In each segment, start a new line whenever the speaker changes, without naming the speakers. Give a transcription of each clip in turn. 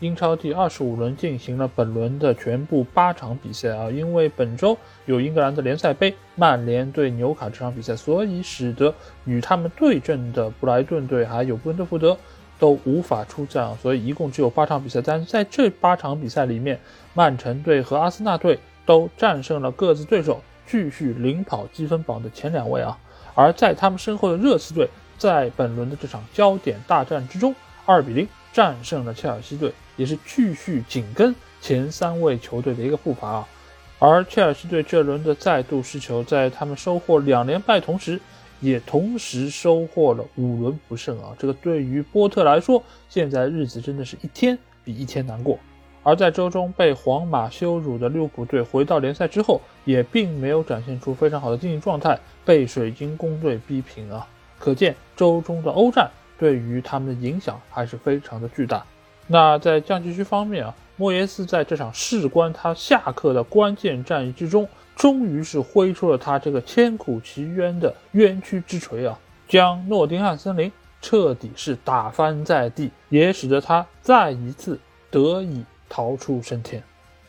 英超第二十五轮进行了本轮的全部八场比赛啊，因为本周有英格兰的联赛杯，曼联对纽卡这场比赛，所以使得与他们对阵的布莱顿队还有布伦特福德都无法出战，所以一共只有八场比赛。但是在这八场比赛里面，曼城队和阿森纳队都战胜了各自对手，继续领跑积分榜的前两位啊。而在他们身后的热刺队，在本轮的这场焦点大战之中，二比零战胜了切尔西队。也是继续紧跟前三位球队的一个步伐啊，而切尔西队这轮的再度失球，在他们收获两连败同时，也同时收获了五轮不胜啊。这个对于波特来说，现在日子真的是一天比一天难过。而在周中被皇马羞辱的利物浦队回到联赛之后，也并没有展现出非常好的竞技状态，被水晶宫队逼平啊。可见周中的欧战对于他们的影响还是非常的巨大。那在降级区方面啊，莫耶斯在这场事关他下课的关键战役之中，终于是挥出了他这个千古奇冤的冤屈之锤啊，将诺丁汉森林彻底是打翻在地，也使得他再一次得以逃出升天。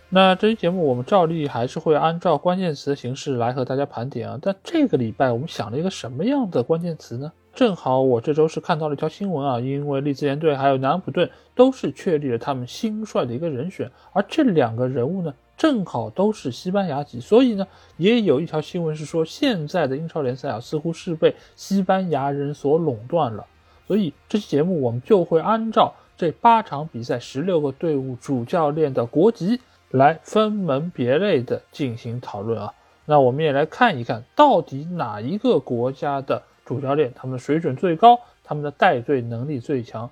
那这期节目我们照例还是会按照关键词的形式来和大家盘点啊，但这个礼拜我们想了一个什么样的关键词呢？正好我这周是看到了一条新闻啊，因为利兹联队还有南安普顿都是确立了他们新帅的一个人选，而这两个人物呢，正好都是西班牙籍，所以呢，也有一条新闻是说，现在的英超联赛啊，似乎是被西班牙人所垄断了。所以这期节目我们就会按照这八场比赛十六个队伍主教练的国籍来分门别类的进行讨论啊。那我们也来看一看到底哪一个国家的。主教练他们的水准最高，他们的带队能力最强，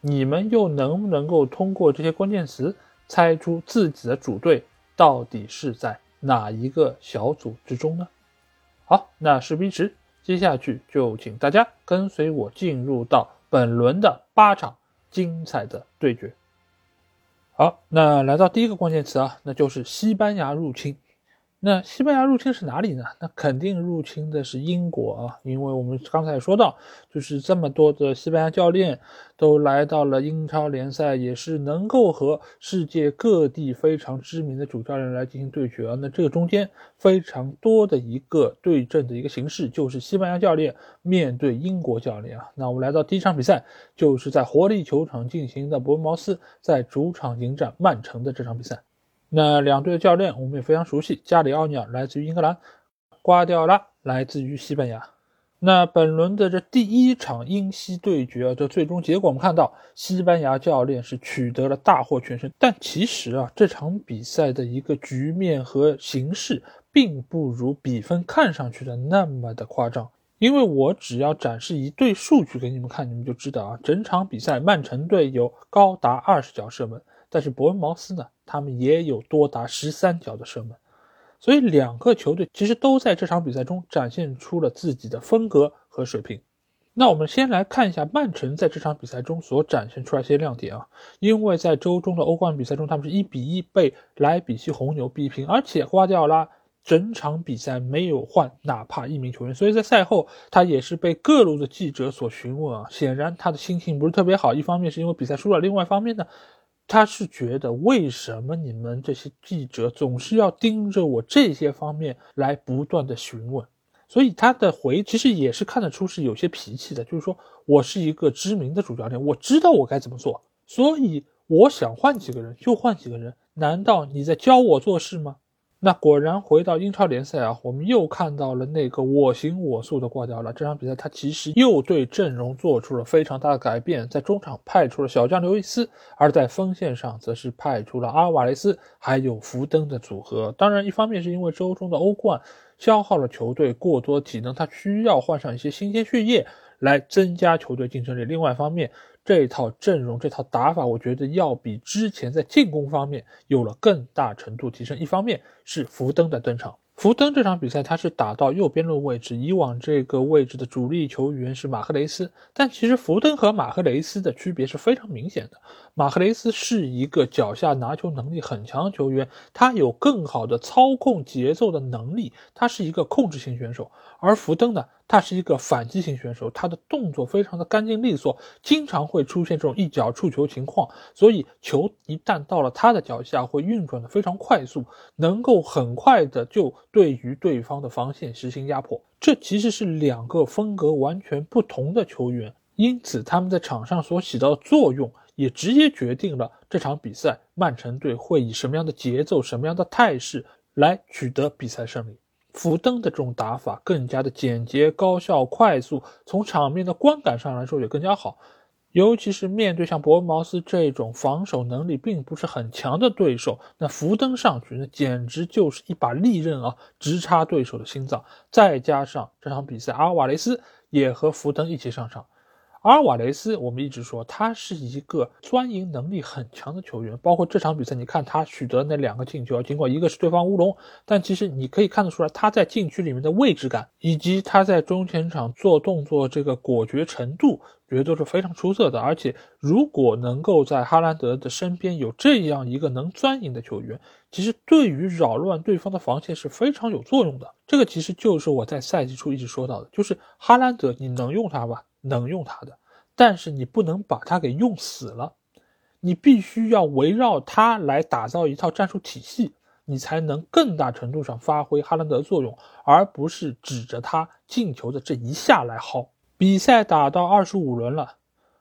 你们又能不能够通过这些关键词猜出自己的主队到底是在哪一个小组之中呢？好，那事不宜迟，接下去就请大家跟随我进入到本轮的八场精彩的对决。好，那来到第一个关键词啊，那就是西班牙入侵。那西班牙入侵是哪里呢？那肯定入侵的是英国啊，因为我们刚才也说到，就是这么多的西班牙教练都来到了英超联赛，也是能够和世界各地非常知名的主教练来进行对决啊。那这个中间非常多的一个对阵的一个形式，就是西班牙教练面对英国教练啊。那我们来到第一场比赛，就是在活力球场进行的伯恩茅斯在主场迎战曼城的这场比赛。那两队的教练我们也非常熟悉，加里奥尼尔来自于英格兰，瓜迪奥拉来自于西班牙。那本轮的这第一场英西对决啊，这最终结果，我们看到西班牙教练是取得了大获全胜。但其实啊，这场比赛的一个局面和形势，并不如比分看上去的那么的夸张。因为我只要展示一对数据给你们看，你们就知道啊，整场比赛曼城队有高达二十脚射门。但是伯恩茅斯呢，他们也有多达十三脚的射门，所以两个球队其实都在这场比赛中展现出了自己的风格和水平。那我们先来看一下曼城在这场比赛中所展现出来一些亮点啊，因为在周中的欧冠比赛中，他们是一比一被莱比锡红牛逼平，而且瓜迪奥拉整场比赛没有换哪怕一名球员，所以在赛后他也是被各路的记者所询问啊，显然他的心情不是特别好，一方面是因为比赛输了，另外一方面呢。他是觉得为什么你们这些记者总是要盯着我这些方面来不断的询问，所以他的回其实也是看得出是有些脾气的，就是说我是一个知名的主教练，我知道我该怎么做，所以我想换几个人就换几个人，难道你在教我做事吗？那果然回到英超联赛啊，我们又看到了那个我行我素的挂掉了。这场比赛他其实又对阵容做出了非常大的改变，在中场派出了小将刘易斯，而在锋线上则是派出了阿瓦雷斯还有福登的组合。当然，一方面是因为周中的欧冠消耗了球队过多体能，他需要换上一些新鲜血液来增加球队竞争力。另外一方面，这套阵容、这套打法，我觉得要比之前在进攻方面有了更大程度提升。一方面是福登的登场。福登这场比赛他是打到右边路位置，以往这个位置的主力球员是马赫雷斯，但其实福登和马赫雷斯的区别是非常明显的。马赫雷斯是一个脚下拿球能力很强的球员，他有更好的操控节奏的能力，他是一个控制型选手。而福登呢？他是一个反击型选手，他的动作非常的干净利索，经常会出现这种一脚触球情况，所以球一旦到了他的脚下，会运转的非常快速，能够很快的就对于对方的防线实行压迫。这其实是两个风格完全不同的球员，因此他们在场上所起到的作用，也直接决定了这场比赛曼城队会以什么样的节奏、什么样的态势来取得比赛胜利。福登的这种打法更加的简洁、高效、快速，从场面的观感上来说也更加好。尤其是面对像伯恩茅斯这种防守能力并不是很强的对手，那福登上去那简直就是一把利刃啊，直插对手的心脏。再加上这场比赛，阿尔瓦雷斯也和福登一起上场。阿尔瓦雷斯，我们一直说他是一个钻营能力很强的球员，包括这场比赛，你看他取得那两个进球，尽管一个是对方乌龙，但其实你可以看得出来，他在禁区里面的位置感，以及他在中前场做动作这个果决程度，绝对是非常出色的。而且，如果能够在哈兰德的身边有这样一个能钻营的球员，其实对于扰乱对方的防线是非常有作用的。这个其实就是我在赛季初一直说到的，就是哈兰德，你能用他吧？能用他的，但是你不能把他给用死了，你必须要围绕他来打造一套战术体系，你才能更大程度上发挥哈兰德的作用，而不是指着他进球的这一下来薅。比赛打到二十五轮了，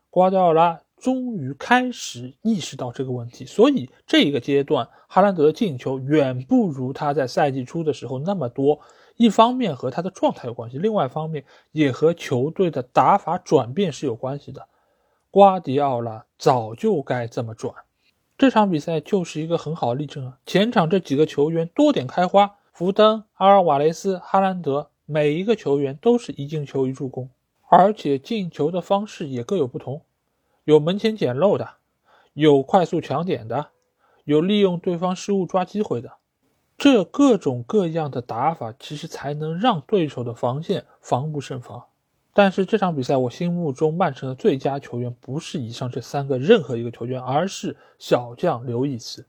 瓜迪奥拉终于开始意识到这个问题，所以这个阶段哈兰德的进球远不如他在赛季初的时候那么多。一方面和他的状态有关系，另外一方面也和球队的打法转变是有关系的。瓜迪奥拉早就该这么转，这场比赛就是一个很好的例证啊！前场这几个球员多点开花，福登、阿尔瓦雷斯、哈兰德，每一个球员都是一进球一助攻，而且进球的方式也各有不同，有门前捡漏的，有快速抢点的，有利用对方失误抓机会的。这各种各样的打法，其实才能让对手的防线防不胜防。但是这场比赛，我心目中曼城的最佳球员不是以上这三个任何一个球员，而是小将刘易斯。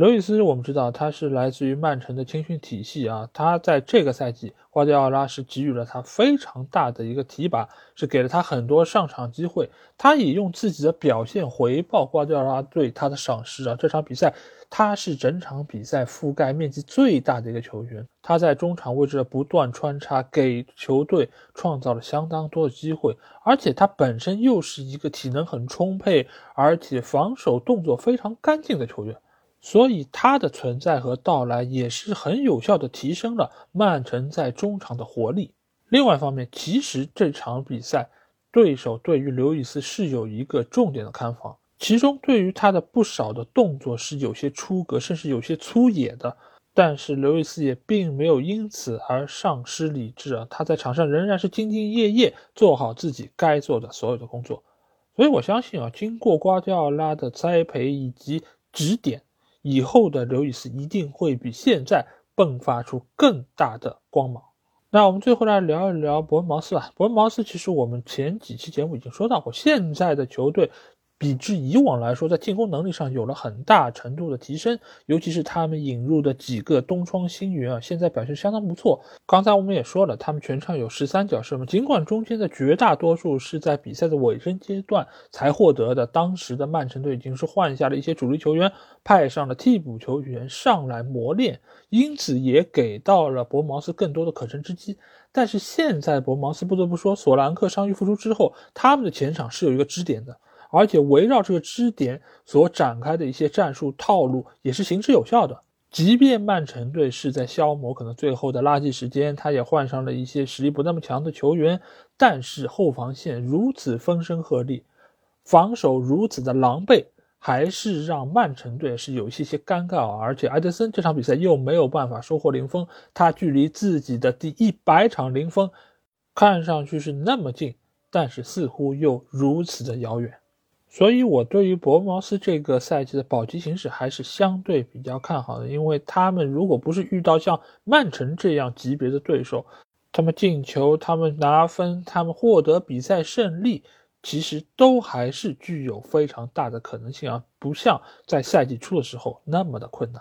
刘易斯，我们知道他是来自于曼城的青训体系啊。他在这个赛季，瓜迪奥拉是给予了他非常大的一个提拔，是给了他很多上场机会。他也用自己的表现回报瓜迪奥拉对他的赏识啊。这场比赛，他是整场比赛覆盖面积最大的一个球员。他在中场位置的不断穿插，给球队创造了相当多的机会。而且他本身又是一个体能很充沛，而且防守动作非常干净的球员。所以他的存在和到来也是很有效的提升了曼城在中场的活力。另外一方面，其实这场比赛对手对于刘易斯是有一个重点的看防，其中对于他的不少的动作是有些出格，甚至有些粗野的。但是刘易斯也并没有因此而丧失理智啊，他在场上仍然是兢兢业业做好自己该做的所有的工作。所以我相信啊，经过瓜迪奥拉的栽培以及指点。以后的刘易斯一定会比现在迸发出更大的光芒。那我们最后来聊一聊伯恩茅斯吧。伯恩茅斯其实我们前几期节目已经说到过，现在的球队。比之以往来说，在进攻能力上有了很大程度的提升，尤其是他们引入的几个东窗新援啊，现在表现相当不错。刚才我们也说了，他们全场有十三脚射门，尽管中间的绝大多数是在比赛的尾声阶段才获得的，当时的曼城队已经是换下了一些主力球员，派上了替补球员上来磨练，因此也给到了博茅斯更多的可乘之机。但是现在博茅斯不得不说，索兰克伤愈复出之后，他们的前场是有一个支点的。而且围绕这个支点所展开的一些战术套路也是行之有效的。即便曼城队是在消磨可能最后的垃圾时间，他也换上了一些实力不那么强的球员，但是后防线如此风声鹤唳，防守如此的狼狈，还是让曼城队是有一些些尴尬啊。而且埃德森这场比赛又没有办法收获零封，他距离自己的第一百场零封看上去是那么近。但是似乎又如此的遥远。所以，我对于博恩茅斯这个赛季的保级形势还是相对比较看好的，因为他们如果不是遇到像曼城这样级别的对手，他们进球、他们拿分、他们获得比赛胜利，其实都还是具有非常大的可能性啊，不像在赛季初的时候那么的困难。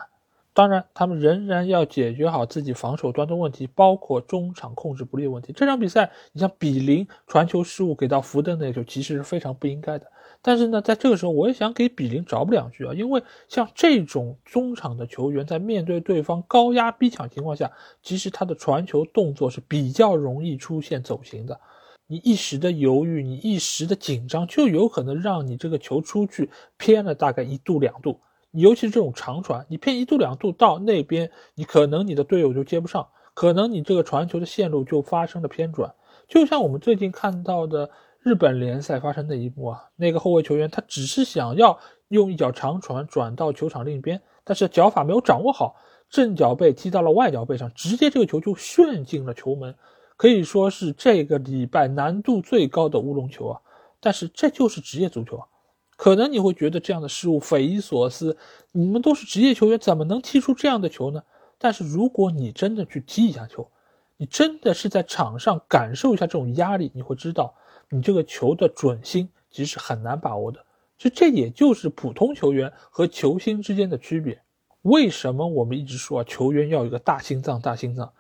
当然，他们仍然要解决好自己防守端的问题，包括中场控制不力的问题。这场比赛，你像比林传球失误给到福登那球，其实是非常不应该的。但是呢，在这个时候，我也想给比林找补两句啊，因为像这种中场的球员，在面对对方高压逼抢情况下，其实他的传球动作是比较容易出现走形的。你一时的犹豫，你一时的紧张，就有可能让你这个球出去偏了大概一度两度。尤其是这种长传，你偏一度两度到那边，你可能你的队友就接不上，可能你这个传球的线路就发生了偏转。就像我们最近看到的。日本联赛发生的一幕啊，那个后卫球员他只是想要用一脚长传转到球场另一边，但是脚法没有掌握好，正脚背踢到了外脚背上，直接这个球就旋进了球门，可以说是这个礼拜难度最高的乌龙球啊。但是这就是职业足球啊，可能你会觉得这样的失误匪夷所思，你们都是职业球员，怎么能踢出这样的球呢？但是如果你真的去踢一下球，你真的是在场上感受一下这种压力，你会知道。你这个球的准心其实很难把握的，就这也就是普通球员和球星之间的区别。为什么我们一直说啊，球员要有一个大心脏？大心脏，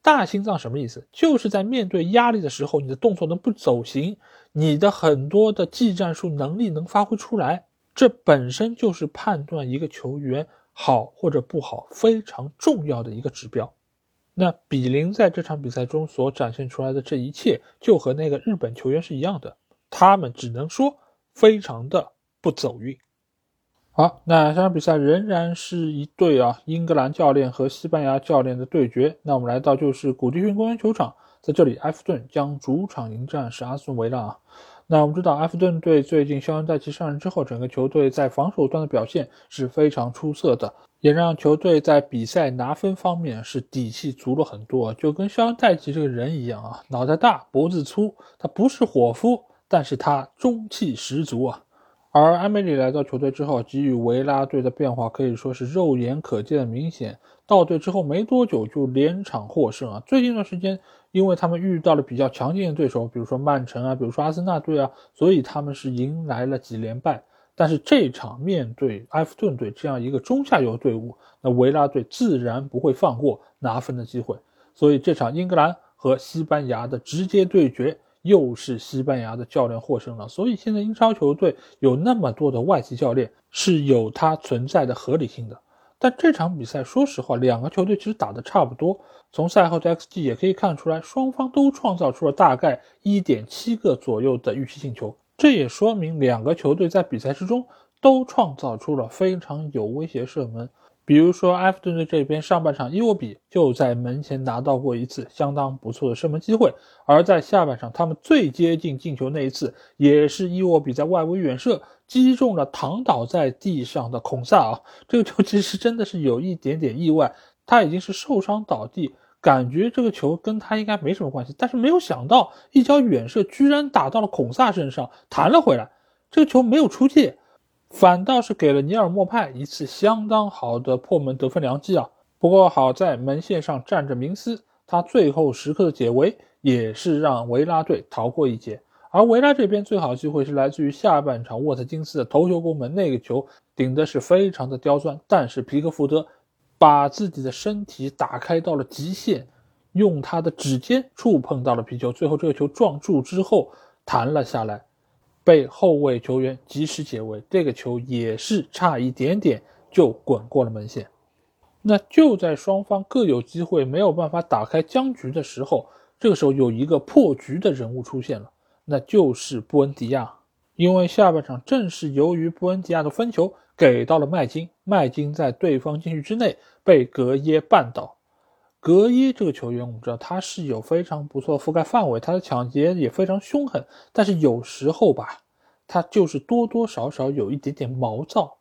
大心脏什么意思？就是在面对压力的时候，你的动作能不走形，你的很多的技战术能力能发挥出来，这本身就是判断一个球员好或者不好非常重要的一个指标。那比林在这场比赛中所展现出来的这一切，就和那个日本球员是一样的，他们只能说非常的不走运。好，那这场比赛仍然是一对啊，英格兰教练和西班牙教练的对决。那我们来到就是古迪逊公园球场，在这里，埃弗顿将主场迎战是阿斯顿维拉。那我们知道，埃弗顿队最近肖恩戴奇上任之后，整个球队在防守端的表现是非常出色的。也让球队在比赛拿分方面是底气足了很多，就跟肖恩·戴奇这个人一样啊，脑袋大脖子粗，他不是伙夫，但是他中气十足啊。而埃梅里来到球队之后，给予维拉队的变化可以说是肉眼可见的明显。到队之后没多久就连场获胜啊。最近一段时间，因为他们遇到了比较强劲的对手，比如说曼城啊，比如说阿森纳队啊，所以他们是迎来了几连败。但是这场面对埃弗顿队这样一个中下游队伍，那维拉队自然不会放过拿分的机会。所以这场英格兰和西班牙的直接对决，又是西班牙的教练获胜了。所以现在英超球队有那么多的外籍教练是有它存在的合理性的。但这场比赛，说实话，两个球队其实打得差不多。从赛后的 XG 也可以看出来，双方都创造出了大概一点七个左右的预期进球。这也说明两个球队在比赛之中都创造出了非常有威胁射门。比如说，埃弗顿队这边上半场伊沃比就在门前拿到过一次相当不错的射门机会，而在下半场他们最接近进球那一次，也是伊沃比在外围远射击中了躺倒在地上的孔萨啊！这个球其实真的是有一点点意外，他已经是受伤倒地。感觉这个球跟他应该没什么关系，但是没有想到一脚远射居然打到了孔萨身上，弹了回来。这个球没有出界，反倒是给了尼尔莫派一次相当好的破门得分良机啊！不过好在门线上站着明斯，他最后时刻的解围也是让维拉队逃过一劫。而维拉这边最好机会是来自于下半场沃特金斯的头球攻门，那个球顶的是非常的刁钻，但是皮克福德。把自己的身体打开到了极限，用他的指尖触碰到了皮球，最后这个球撞柱之后弹了下来，被后卫球员及时解围。这个球也是差一点点就滚过了门线。那就在双方各有机会没有办法打开僵局的时候，这个时候有一个破局的人物出现了，那就是布恩迪亚。因为下半场正是由于布恩迪亚的分球。给到了麦金，麦金在对方禁区之内被格耶绊倒。格耶这个球员，我们知道他是有非常不错覆盖范围，他的抢劫也非常凶狠。但是有时候吧，他就是多多少少有一点点毛躁，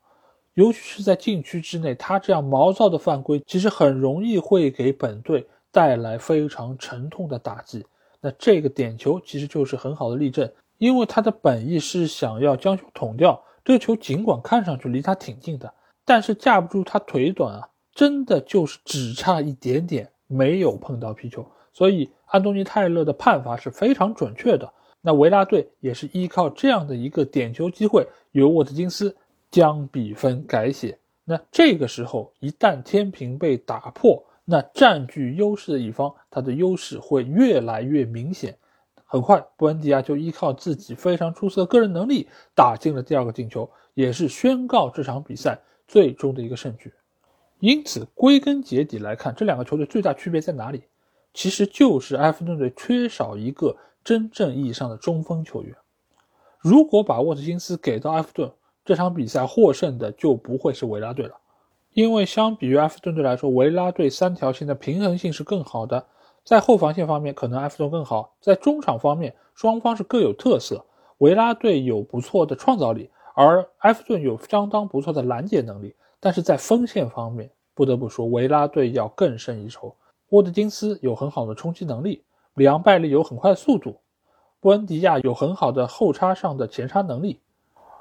尤其是在禁区之内，他这样毛躁的犯规，其实很容易会给本队带来非常沉痛的打击。那这个点球其实就是很好的例证，因为他的本意是想要将球捅掉。这个球尽管看上去离他挺近的，但是架不住他腿短啊，真的就是只差一点点没有碰到皮球。所以安东尼泰勒的判罚是非常准确的。那维拉队也是依靠这样的一个点球机会，由沃特金斯将比分改写。那这个时候一旦天平被打破。那占据优势的一方，他的优势会越来越明显。很快，布恩迪亚就依靠自己非常出色的个人能力打进了第二个进球，也是宣告这场比赛最终的一个胜局。因此，归根结底来看，这两个球队最大区别在哪里？其实就是埃弗顿队缺少一个真正意义上的中锋球员。如果把沃特金斯给到埃弗顿，这场比赛获胜的就不会是维拉队了。因为相比于埃弗顿队来说，维拉队三条线的平衡性是更好的。在后防线方面，可能埃弗顿更好；在中场方面，双方是各有特色。维拉队有不错的创造力，而埃弗顿有相当不错的拦截能力。但是在锋线方面，不得不说，维拉队要更胜一筹。沃特金斯有很好的冲击能力，里昂拜利有很快的速度，布恩迪亚有很好的后插上的前插能力，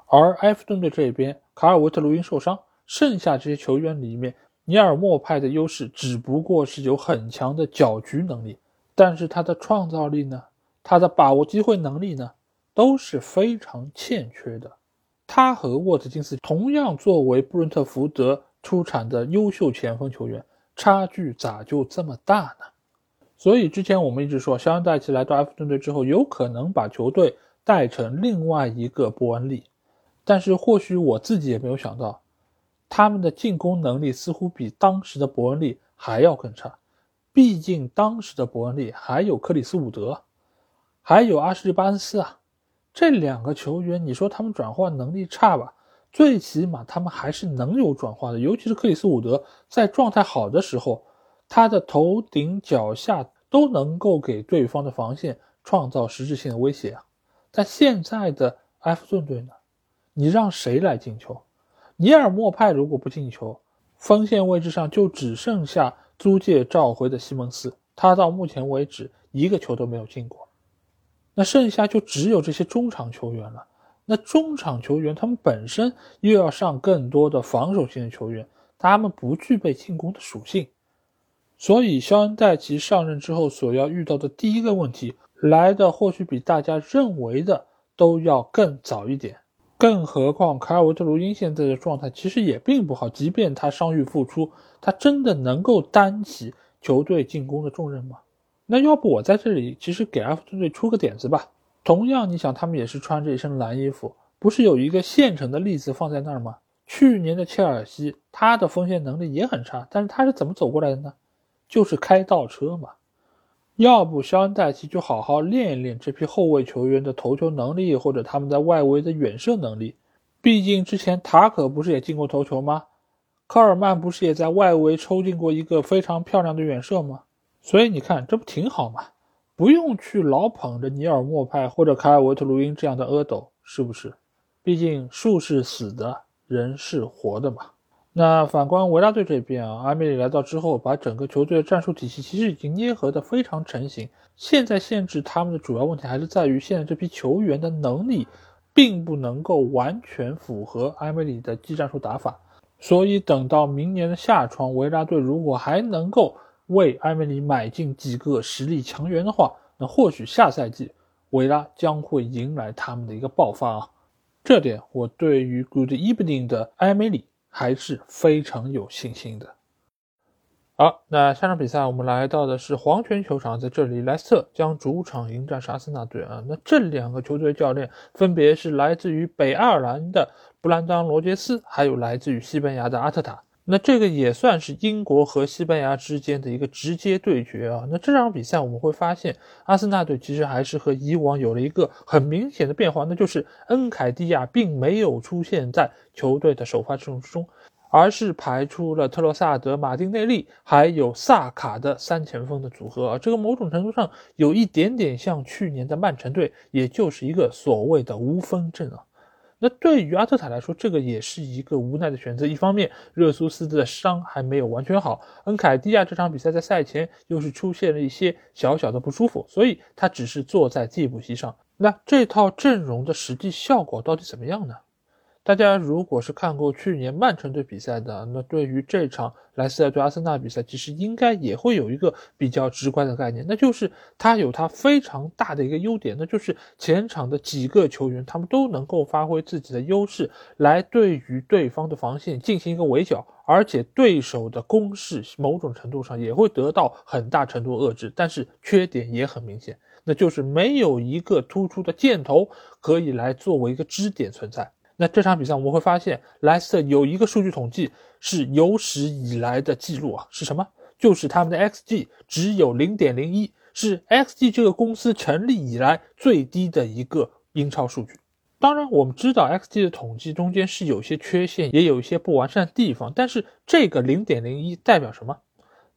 而埃弗顿队这边，卡尔维特卢因受伤。剩下这些球员里面，尼尔莫派的优势只不过是有很强的搅局能力，但是他的创造力呢，他的把握机会能力呢，都是非常欠缺的。他和沃特金斯同样作为布伦特福德出产的优秀前锋球员，差距咋就这么大呢？所以之前我们一直说，肖恩戴奇来到埃弗顿队之后，有可能把球队带成另外一个伯恩利，但是或许我自己也没有想到。他们的进攻能力似乎比当时的伯恩利还要更差，毕竟当时的伯恩利还有克里斯伍德，还有阿什利巴恩斯啊，这两个球员，你说他们转化能力差吧？最起码他们还是能有转化的，尤其是克里斯伍德在状态好的时候，他的头顶脚下都能够给对方的防线创造实质性的威胁啊。但现在的埃弗顿队呢，你让谁来进球？尼尔莫派如果不进球，锋线位置上就只剩下租借召回的西蒙斯，他到目前为止一个球都没有进过。那剩下就只有这些中场球员了。那中场球员他们本身又要上更多的防守性的球员，他们不具备进攻的属性。所以肖恩戴奇上任之后所要遇到的第一个问题，来的或许比大家认为的都要更早一点。更何况，卡尔维特卢因现在的状态其实也并不好。即便他伤愈复出，他真的能够担起球队进攻的重任吗？那要不我在这里其实给阿弗顿队出个点子吧。同样，你想他们也是穿着一身蓝衣服，不是有一个现成的例子放在那儿吗？去年的切尔西，他的锋线能力也很差，但是他是怎么走过来的呢？就是开倒车嘛。要不肖恩戴奇就好好练一练这批后卫球员的头球能力，或者他们在外围的远射能力。毕竟之前塔可不是也进过头球吗？科尔曼不是也在外围抽进过一个非常漂亮的远射吗？所以你看，这不挺好吗？不用去老捧着尼尔莫派或者凯尔维特卢因这样的阿斗，是不是？毕竟树是死的，人是活的嘛。那反观维拉队这边啊，阿梅里来到之后，把整个球队的战术体系其实已经捏合的非常成型。现在限制他们的主要问题还是在于现在这批球员的能力，并不能够完全符合阿梅里的技战术打法。所以等到明年的夏窗，维拉队如果还能够为埃梅里买进几个实力强援的话，那或许下赛季维拉将会迎来他们的一个爆发啊。这点我对于 Good Evening 的艾梅里。还是非常有信心的。好，那下场比赛我们来到的是黄泉球场，在这里莱斯特将主场迎战沙斯纳队啊。那这两个球队教练分别是来自于北爱尔兰的布兰当·罗杰斯，还有来自于西班牙的阿特塔。那这个也算是英国和西班牙之间的一个直接对决啊。那这场比赛我们会发现，阿森纳队其实还是和以往有了一个很明显的变化，那就是恩凯蒂亚并没有出现在球队的首发阵容之中，而是排出了特罗萨德、马丁内利还有萨卡的三前锋的组合啊。这个某种程度上有一点点像去年的曼城队，也就是一个所谓的无锋阵啊。那对于阿特塔来说，这个也是一个无奈的选择。一方面，热苏斯的伤还没有完全好，恩凯蒂亚这场比赛在赛前又是出现了一些小小的不舒服，所以他只是坐在替补席上。那这套阵容的实际效果到底怎么样呢？大家如果是看过去年曼城队比赛的，那对于这场莱斯特对阿森纳比赛，其实应该也会有一个比较直观的概念，那就是他有他非常大的一个优点，那就是前场的几个球员，他们都能够发挥自己的优势，来对于对方的防线进行一个围剿，而且对手的攻势某种程度上也会得到很大程度遏制。但是缺点也很明显，那就是没有一个突出的箭头可以来作为一个支点存在。那这场比赛我们会发现，莱斯特有一个数据统计是有史以来的记录啊，是什么？就是他们的 xG 只有零点零一，是 xG 这个公司成立以来最低的一个英超数据。当然，我们知道 xG 的统计中间是有些缺陷，也有一些不完善的地方，但是这个零点零一代表什么？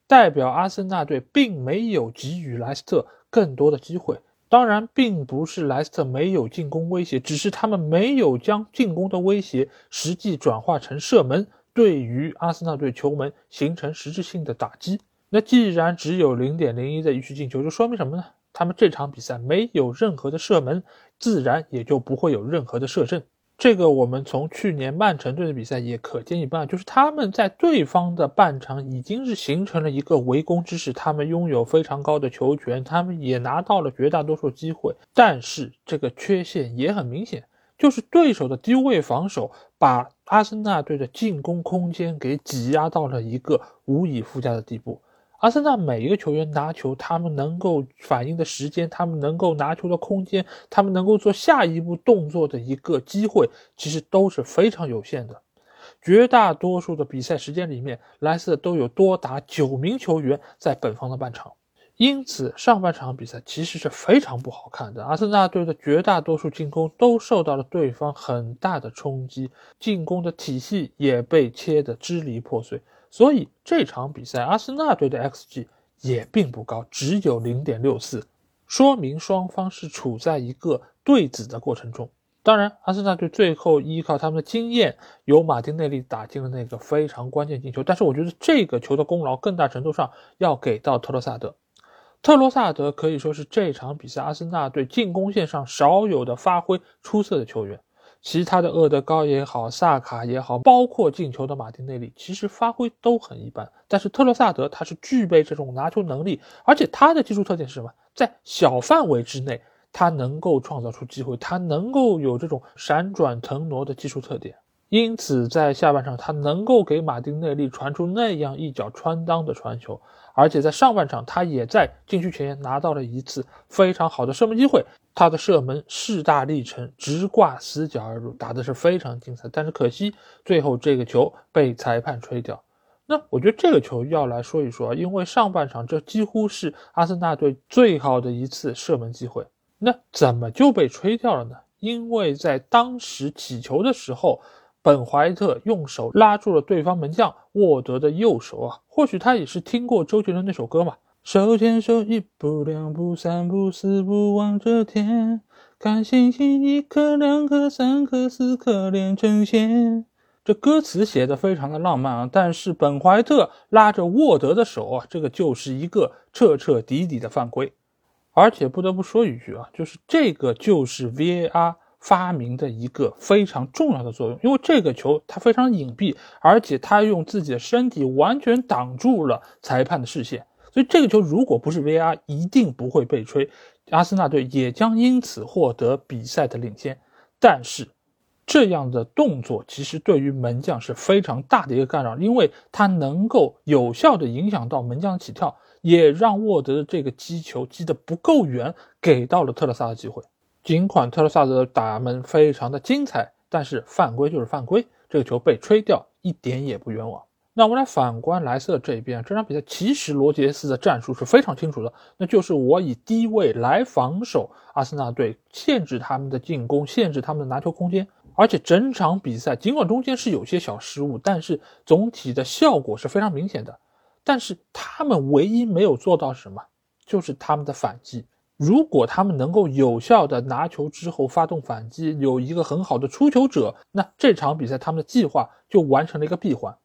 代表阿森纳队并没有给予莱斯特更多的机会。当然，并不是莱斯特没有进攻威胁，只是他们没有将进攻的威胁实际转化成射门，对于阿森纳队球门形成实质性的打击。那既然只有零点零一的预期进球，就说明什么呢？他们这场比赛没有任何的射门，自然也就不会有任何的射正。这个我们从去年曼城队的比赛也可见一斑，就是他们在对方的半场已经是形成了一个围攻之势，他们拥有非常高的球权，他们也拿到了绝大多数机会，但是这个缺陷也很明显，就是对手的低位防守把阿森纳队的进攻空间给挤压到了一个无以复加的地步。阿森纳每一个球员拿球，他们能够反应的时间，他们能够拿球的空间，他们能够做下一步动作的一个机会，其实都是非常有限的。绝大多数的比赛时间里面，莱斯特都有多达九名球员在本方的半场，因此上半场比赛其实是非常不好看的。阿森纳队的绝大多数进攻都受到了对方很大的冲击，进攻的体系也被切得支离破碎。所以这场比赛，阿森纳队的 xG 也并不高，只有零点六四，说明双方是处在一个对子的过程中。当然，阿森纳队最后依靠他们的经验，由马丁内利打进了那个非常关键进球。但是，我觉得这个球的功劳更大程度上要给到特罗萨德。特罗萨德可以说是这场比赛阿森纳队进攻线上少有的发挥出色的球员。其他的厄德高也好，萨卡也好，包括进球的马丁内利，其实发挥都很一般。但是特洛萨德他是具备这种拿球能力，而且他的技术特点是什么？在小范围之内，他能够创造出机会，他能够有这种闪转腾挪的技术特点。因此，在下半场，他能够给马丁内利传出那样一脚穿裆的传球，而且在上半场，他也在禁区前沿拿到了一次非常好的射门机会。他的射门势大力沉，直挂死角而入，打的是非常精彩。但是可惜，最后这个球被裁判吹掉。那我觉得这个球要来说一说，因为上半场这几乎是阿森纳队最好的一次射门机会，那怎么就被吹掉了呢？因为在当时起球的时候。本怀特用手拉住了对方门将沃德的右手啊，或许他也是听过周杰伦那首歌嘛，手牵手一步两步三步四步望着天，看星星一颗两颗三颗四颗连成线。这歌词写的非常的浪漫啊，但是本怀特拉着沃德的手啊，这个就是一个彻彻底底的犯规，而且不得不说一句啊，就是这个就是 VAR。发明的一个非常重要的作用，因为这个球它非常隐蔽，而且他用自己的身体完全挡住了裁判的视线，所以这个球如果不是 VR，一定不会被吹，阿森纳队也将因此获得比赛的领先。但是，这样的动作其实对于门将是非常大的一个干扰，因为它能够有效的影响到门将起跳，也让沃德的这个击球击得不够远，给到了特勒萨的机会。尽管特罗萨德打门非常的精彩，但是犯规就是犯规，这个球被吹掉一点也不冤枉。那我们来反观莱斯特这边，这场比赛其实罗杰斯的战术是非常清楚的，那就是我以低位来防守阿森纳队，限制他们的进攻，限制他们的拿球空间。而且整场比赛尽管中间是有些小失误，但是总体的效果是非常明显的。但是他们唯一没有做到什么，就是他们的反击。如果他们能够有效的拿球之后发动反击，有一个很好的出球者，那这场比赛他们的计划就完成了一个闭环。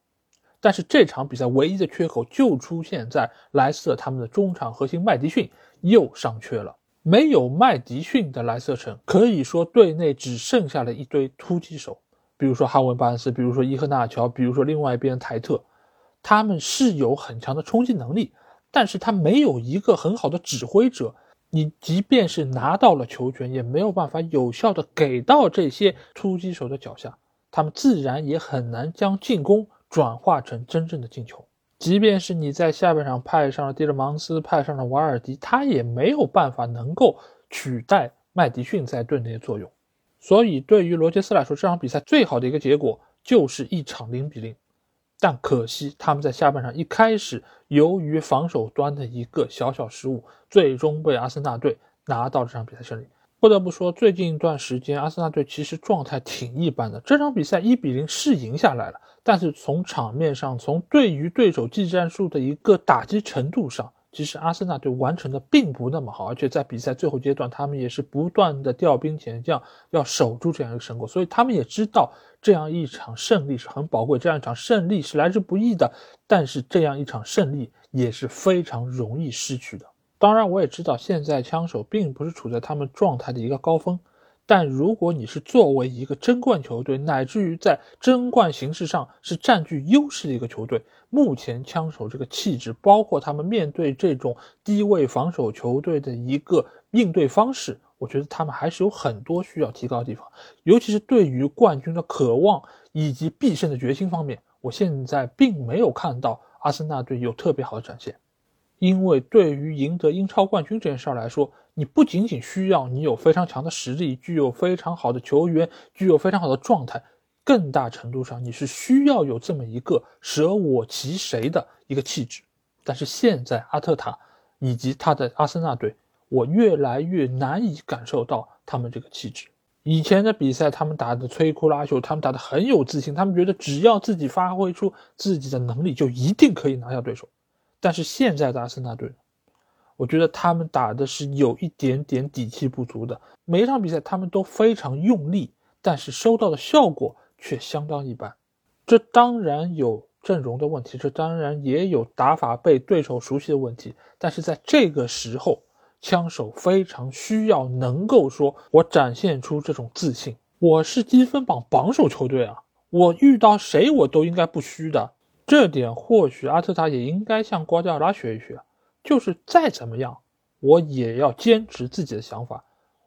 但是这场比赛唯一的缺口就出现在莱斯特他们的中场核心麦迪逊又伤缺了。没有麦迪逊的莱斯特城，可以说队内只剩下了一堆突击手，比如说哈文巴恩斯，比如说伊赫纳乔，比如说另外一边台特，他们是有很强的冲击能力，但是他没有一个很好的指挥者。你即便是拿到了球权，也没有办法有效的给到这些突击手的脚下，他们自然也很难将进攻转化成真正的进球。即便是你在下半场派上了蒂勒芒斯，派上了瓦尔迪，他也没有办法能够取代麦迪逊在队内的作用。所以，对于罗杰斯来说，这场比赛最好的一个结果就是一场零比零。但可惜，他们在下半场一开始，由于防守端的一个小小失误，最终被阿森纳队拿到这场比赛胜利。不得不说，最近一段时间，阿森纳队其实状态挺一般的。这场比赛一比零是赢下来了，但是从场面上，从对于对手技战术的一个打击程度上，其实阿森纳队完成的并不那么好。而且在比赛最后阶段，他们也是不断的调兵遣将，要守住这样一个成果。所以他们也知道。这样一场胜利是很宝贵，这样一场胜利是来之不易的，但是这样一场胜利也是非常容易失去的。当然，我也知道现在枪手并不是处在他们状态的一个高峰，但如果你是作为一个争冠球队，乃至于在争冠形势上是占据优势的一个球队，目前枪手这个气质，包括他们面对这种低位防守球队的一个应对方式。我觉得他们还是有很多需要提高的地方，尤其是对于冠军的渴望以及必胜的决心方面，我现在并没有看到阿森纳队有特别好的展现。因为对于赢得英超冠军这件事儿来说，你不仅仅需要你有非常强的实力，具有非常好的球员，具有非常好的状态，更大程度上你是需要有这么一个舍我其谁的一个气质。但是现在阿特塔以及他的阿森纳队。我越来越难以感受到他们这个气质。以前的比赛，他们打的摧枯拉朽，他们打的很有自信，他们觉得只要自己发挥出自己的能力，就一定可以拿下对手。但是现在的阿森纳队，我觉得他们打的是有一点点底气不足的。每一场比赛他们都非常用力，但是收到的效果却相当一般。这当然有阵容的问题，这当然也有打法被对手熟悉的问题。但是在这个时候，枪手非常需要能够说，我展现出这种自信。我是积分榜榜首球队啊，我遇到谁我都应该不虚的。这点或许阿特塔也应该向瓜迪奥拉学一学，就是再怎么样，我也要坚持自己的想法。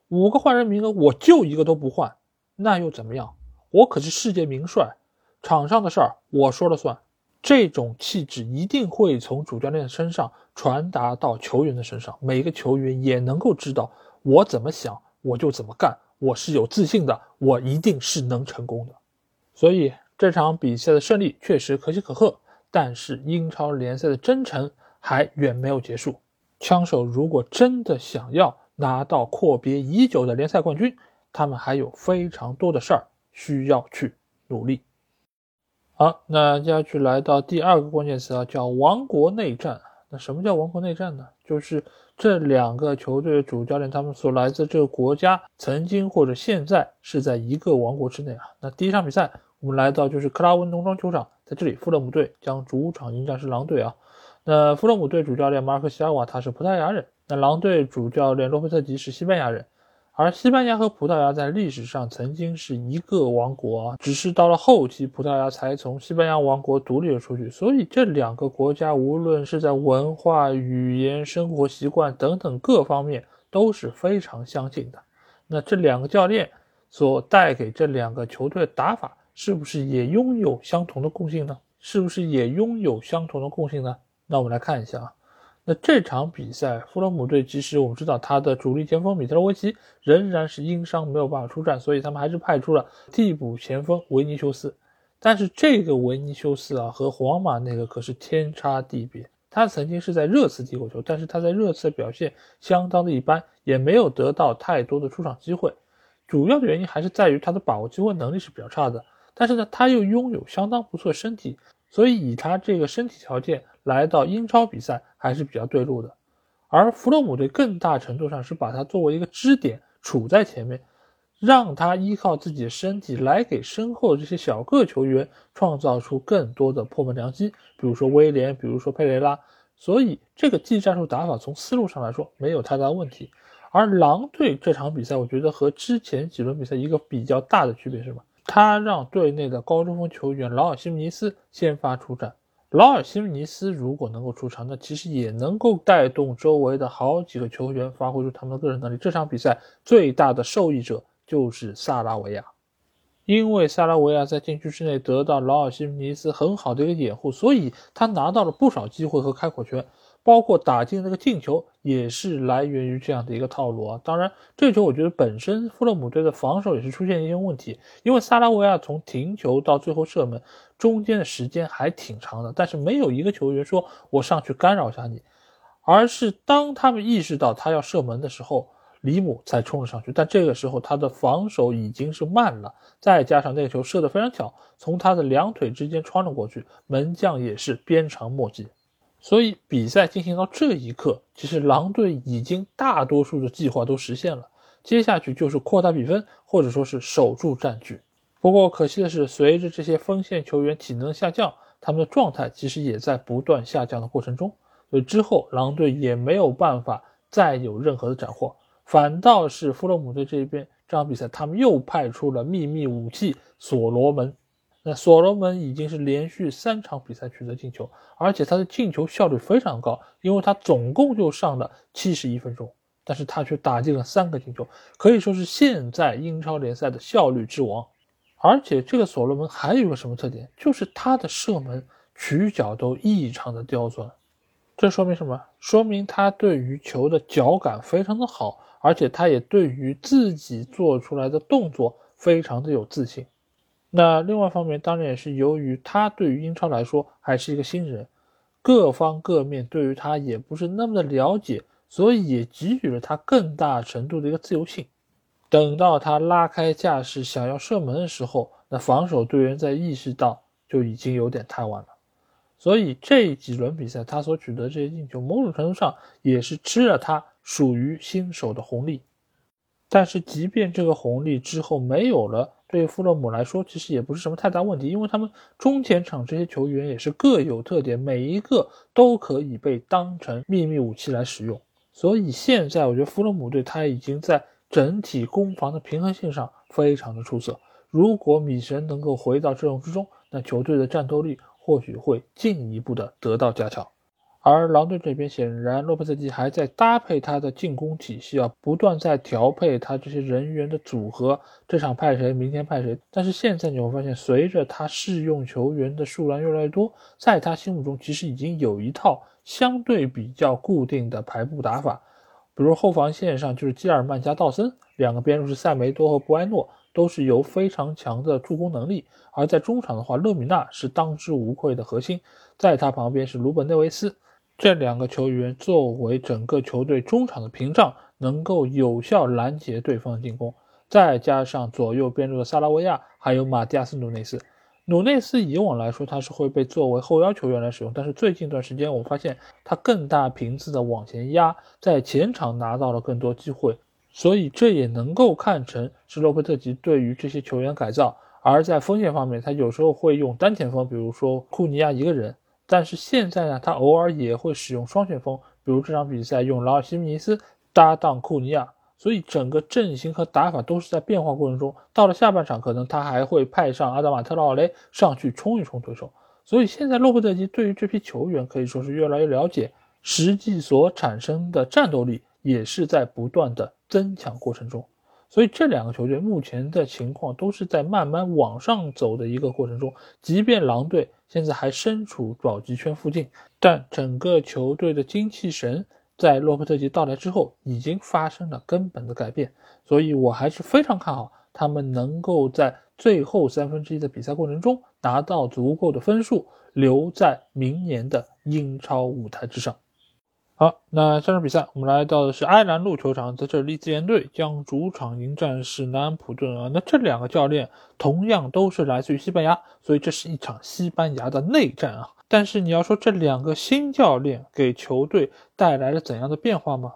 五个换人名额我就一个都不换，那又怎么样？我可是世界名帅，场上的事儿我说了算。这种气质一定会从主教练身上传达到球员的身上，每个球员也能够知道我怎么想，我就怎么干，我是有自信的，我一定是能成功的。所以这场比赛的胜利确实可喜可贺，但是英超联赛的征程还远没有结束。枪手如果真的想要拿到阔别已久的联赛冠军，他们还有非常多的事儿需要去努力。好，那接下去来到第二个关键词啊，叫王国内战。那什么叫王国内战呢？就是这两个球队的主教练，他们所来自这个国家，曾经或者现在是在一个王国之内啊。那第一场比赛，我们来到就是克拉文农庄球场，在这里，富勒姆队将主场迎战是狼队啊。那富勒姆队主教练马尔克西亚瓦他是葡萄牙人，那狼队主教练洛佩特吉是西班牙人。而西班牙和葡萄牙在历史上曾经是一个王国啊，只是到了后期，葡萄牙才从西班牙王国独立了出去。所以这两个国家无论是在文化、语言、生活习惯等等各方面都是非常相近的。那这两个教练所带给这两个球队的打法，是不是也拥有相同的共性呢？是不是也拥有相同的共性呢？那我们来看一下啊。那这场比赛，富勒姆队其实我们知道他的主力前锋米特洛维奇仍然是因伤没有办法出战，所以他们还是派出了替补前锋维尼修斯。但是这个维尼修斯啊，和皇马那个可是天差地别。他曾经是在热刺踢过球，但是他在热刺的表现相当的一般，也没有得到太多的出场机会。主要的原因还是在于他的把握机会能力是比较差的。但是呢，他又拥有相当不错的身体，所以以他这个身体条件。来到英超比赛还是比较对路的，而弗洛姆队更大程度上是把他作为一个支点处在前面，让他依靠自己的身体来给身后的这些小个球员创造出更多的破门良机，比如说威廉，比如说佩雷拉。所以这个技战术打法从思路上来说没有太大问题。而狼队这场比赛，我觉得和之前几轮比赛一个比较大的区别是什么？他让队内的高中锋球员劳尔·西姆尼斯先发出战。劳尔·西姆尼斯如果能够出场，那其实也能够带动周围的好几个球员发挥出他们的个人能力。这场比赛最大的受益者就是萨拉维亚，因为萨拉维亚在禁区之内得到劳尔·西姆尼斯很好的一个掩护，所以他拿到了不少机会和开火权。包括打进那个进球，也是来源于这样的一个套路啊。当然，这球我觉得本身富勒姆队的防守也是出现一些问题，因为萨拉维亚从停球到最后射门中间的时间还挺长的，但是没有一个球员说我上去干扰一下你，而是当他们意识到他要射门的时候，里姆才冲了上去。但这个时候他的防守已经是慢了，再加上那个球射得非常巧，从他的两腿之间穿了过去，门将也是鞭长莫及。所以比赛进行到这一刻，其实狼队已经大多数的计划都实现了，接下去就是扩大比分，或者说是守住战局。不过可惜的是，随着这些锋线球员体能下降，他们的状态其实也在不断下降的过程中，所以之后狼队也没有办法再有任何的斩获，反倒是弗洛姆队这一边，这场比赛他们又派出了秘密武器所罗门。那所罗门已经是连续三场比赛取得进球，而且他的进球效率非常高，因为他总共就上了七十一分钟，但是他却打进了三个进球，可以说是现在英超联赛的效率之王。而且这个所罗门还有个什么特点，就是他的射门取角都异常的刁钻，这说明什么？说明他对于球的脚感非常的好，而且他也对于自己做出来的动作非常的有自信。那另外一方面，当然也是由于他对于英超来说还是一个新人，各方各面对于他也不是那么的了解，所以也给予了他更大程度的一个自由性。等到他拉开架势想要射门的时候，那防守队员在意识到就已经有点太晚了。所以这几轮比赛他所取得这些进球，某种程度上也是吃了他属于新手的红利。但是即便这个红利之后没有了。对于富勒姆来说，其实也不是什么太大问题，因为他们中前场这些球员也是各有特点，每一个都可以被当成秘密武器来使用。所以现在我觉得富勒姆队他已经在整体攻防的平衡性上非常的出色。如果米神能够回到阵容之中，那球队的战斗力或许会进一步的得到加强。而狼队这边显然，洛佩斯基还在搭配他的进攻体系啊，不断在调配他这些人员的组合，这场派谁，明天派谁。但是现在你会发现，随着他试用球员的数量越来越多，在他心目中其实已经有一套相对比较固定的排布打法。比如后防线上就是基尔曼加道森，两个边路是塞梅多和布埃诺，都是有非常强的助攻能力。而在中场的话，勒米纳是当之无愧的核心，在他旁边是鲁本内维斯。这两个球员作为整个球队中场的屏障，能够有效拦截对方的进攻。再加上左右边路的萨拉维亚，还有马蒂亚斯·努内斯。努内斯以往来说他是会被作为后腰球员来使用，但是最近一段时间我发现他更大频次的往前压，在前场拿到了更多机会，所以这也能够看成是洛佩特吉对于这些球员改造。而在锋线方面，他有时候会用单前锋，比如说库尼亚一个人。但是现在呢，他偶尔也会使用双旋风，比如这场比赛用劳尔·西姆尼斯搭档库尼亚，所以整个阵型和打法都是在变化过程中。到了下半场，可能他还会派上阿达马特·劳雷上去冲一冲对手。所以现在洛克特吉对于这批球员可以说是越来越了解，实际所产生的战斗力也是在不断的增强过程中。所以这两个球队目前的情况都是在慢慢往上走的一个过程中，即便狼队现在还身处保级圈附近，但整个球队的精气神在洛佩特吉到来之后已经发生了根本的改变。所以我还是非常看好他们能够在最后三分之一的比赛过程中拿到足够的分数，留在明年的英超舞台之上。好，那这场比赛我们来到的是埃兰路球场，在这利兹联队将主场迎战是南安普顿啊。那这两个教练同样都是来自于西班牙，所以这是一场西班牙的内战啊。但是你要说这两个新教练给球队带来了怎样的变化吗？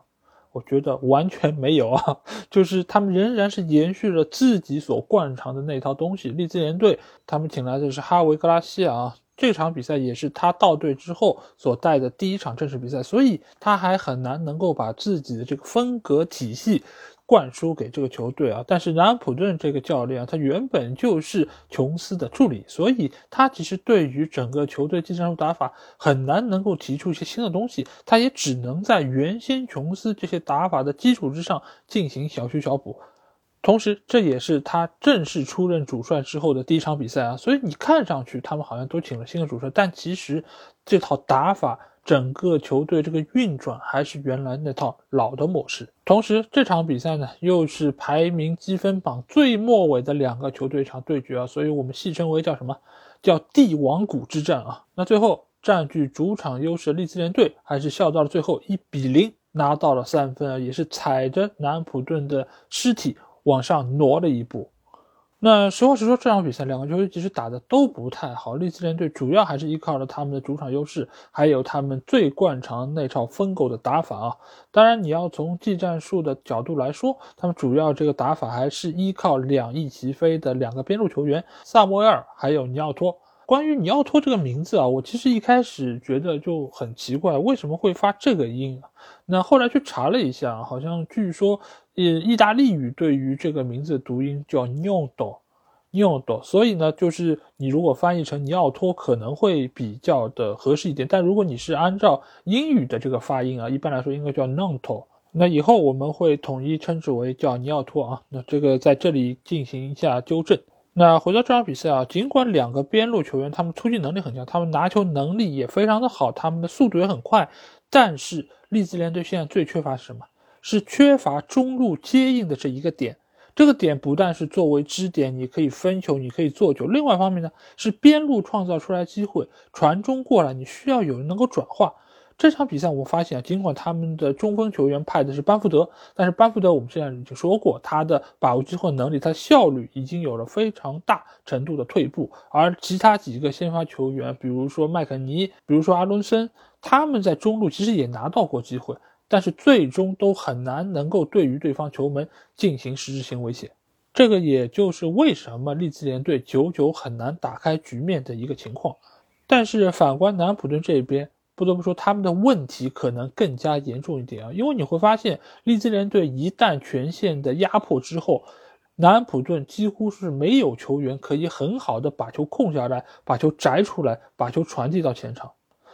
我觉得完全没有啊，就是他们仍然是延续了自己所惯常的那套东西。利兹联队他们请来的是哈维格拉西亚啊。这场比赛也是他到队之后所带的第一场正式比赛，所以他还很难能够把自己的这个风格体系灌输给这个球队啊。但是南安普顿这个教练啊，他原本就是琼斯的助理，所以他其实对于整个球队技战术打法很难能够提出一些新的东西，他也只能在原先琼斯这些打法的基础之上进行小修小补。同时，这也是他正式出任主帅之后的第一场比赛啊，所以你看上去他们好像都请了新的主帅，但其实这套打法，整个球队这个运转还是原来那套老的模式。同时，这场比赛呢，又是排名积分榜最末尾的两个球队一场对决啊，所以我们戏称为叫什么？叫帝王谷之战啊。那最后占据主场优势的利兹联队还是笑到了最后一比零拿到了三分啊，也是踩着南普顿的尸体。往上挪了一步。那实话实说，这场比赛两个球队其实打的都不太好。利兹联队主要还是依靠了他们的主场优势，还有他们最惯常那套疯狗的打法啊。当然，你要从技战术的角度来说，他们主要这个打法还是依靠两翼齐飞的两个边路球员萨摩尔还有尼奥托。关于尼奥托这个名字啊，我其实一开始觉得就很奇怪，为什么会发这个音？那后来去查了一下，好像据说，呃，意大利语对于这个名字的读音叫 Niodo，Niodo，所以呢，就是你如果翻译成尼奥托可能会比较的合适一点，但如果你是按照英语的这个发音啊，一般来说应该叫 Nonto，那以后我们会统一称之为叫尼奥托啊，那这个在这里进行一下纠正。那回到这场比赛啊，尽管两个边路球员他们突击能力很强，他们拿球能力也非常的好，他们的速度也很快，但是利兹联队现在最缺乏是什么？是缺乏中路接应的这一个点。这个点不但是作为支点，你可以分球，你可以做球，另外一方面呢，是边路创造出来机会，传中过来，你需要有人能够转化。这场比赛我们发现啊，尽管他们的中锋球员派的是班福德，但是班福德我们之前已经说过，他的把握机会能力，他效率已经有了非常大程度的退步。而其他几个先发球员，比如说麦肯尼，比如说阿伦森，他们在中路其实也拿到过机会，但是最终都很难能够对于对方球门进行实质性威胁。这个也就是为什么利兹联队久久很难打开局面的一个情况。但是反观南普顿这边。不得不说，他们的问题可能更加严重一点啊，因为你会发现，利兹联队一旦全线的压迫之后，南安普顿几乎是没有球员可以很好的把球控下来，把球摘出来，把球传递到前场，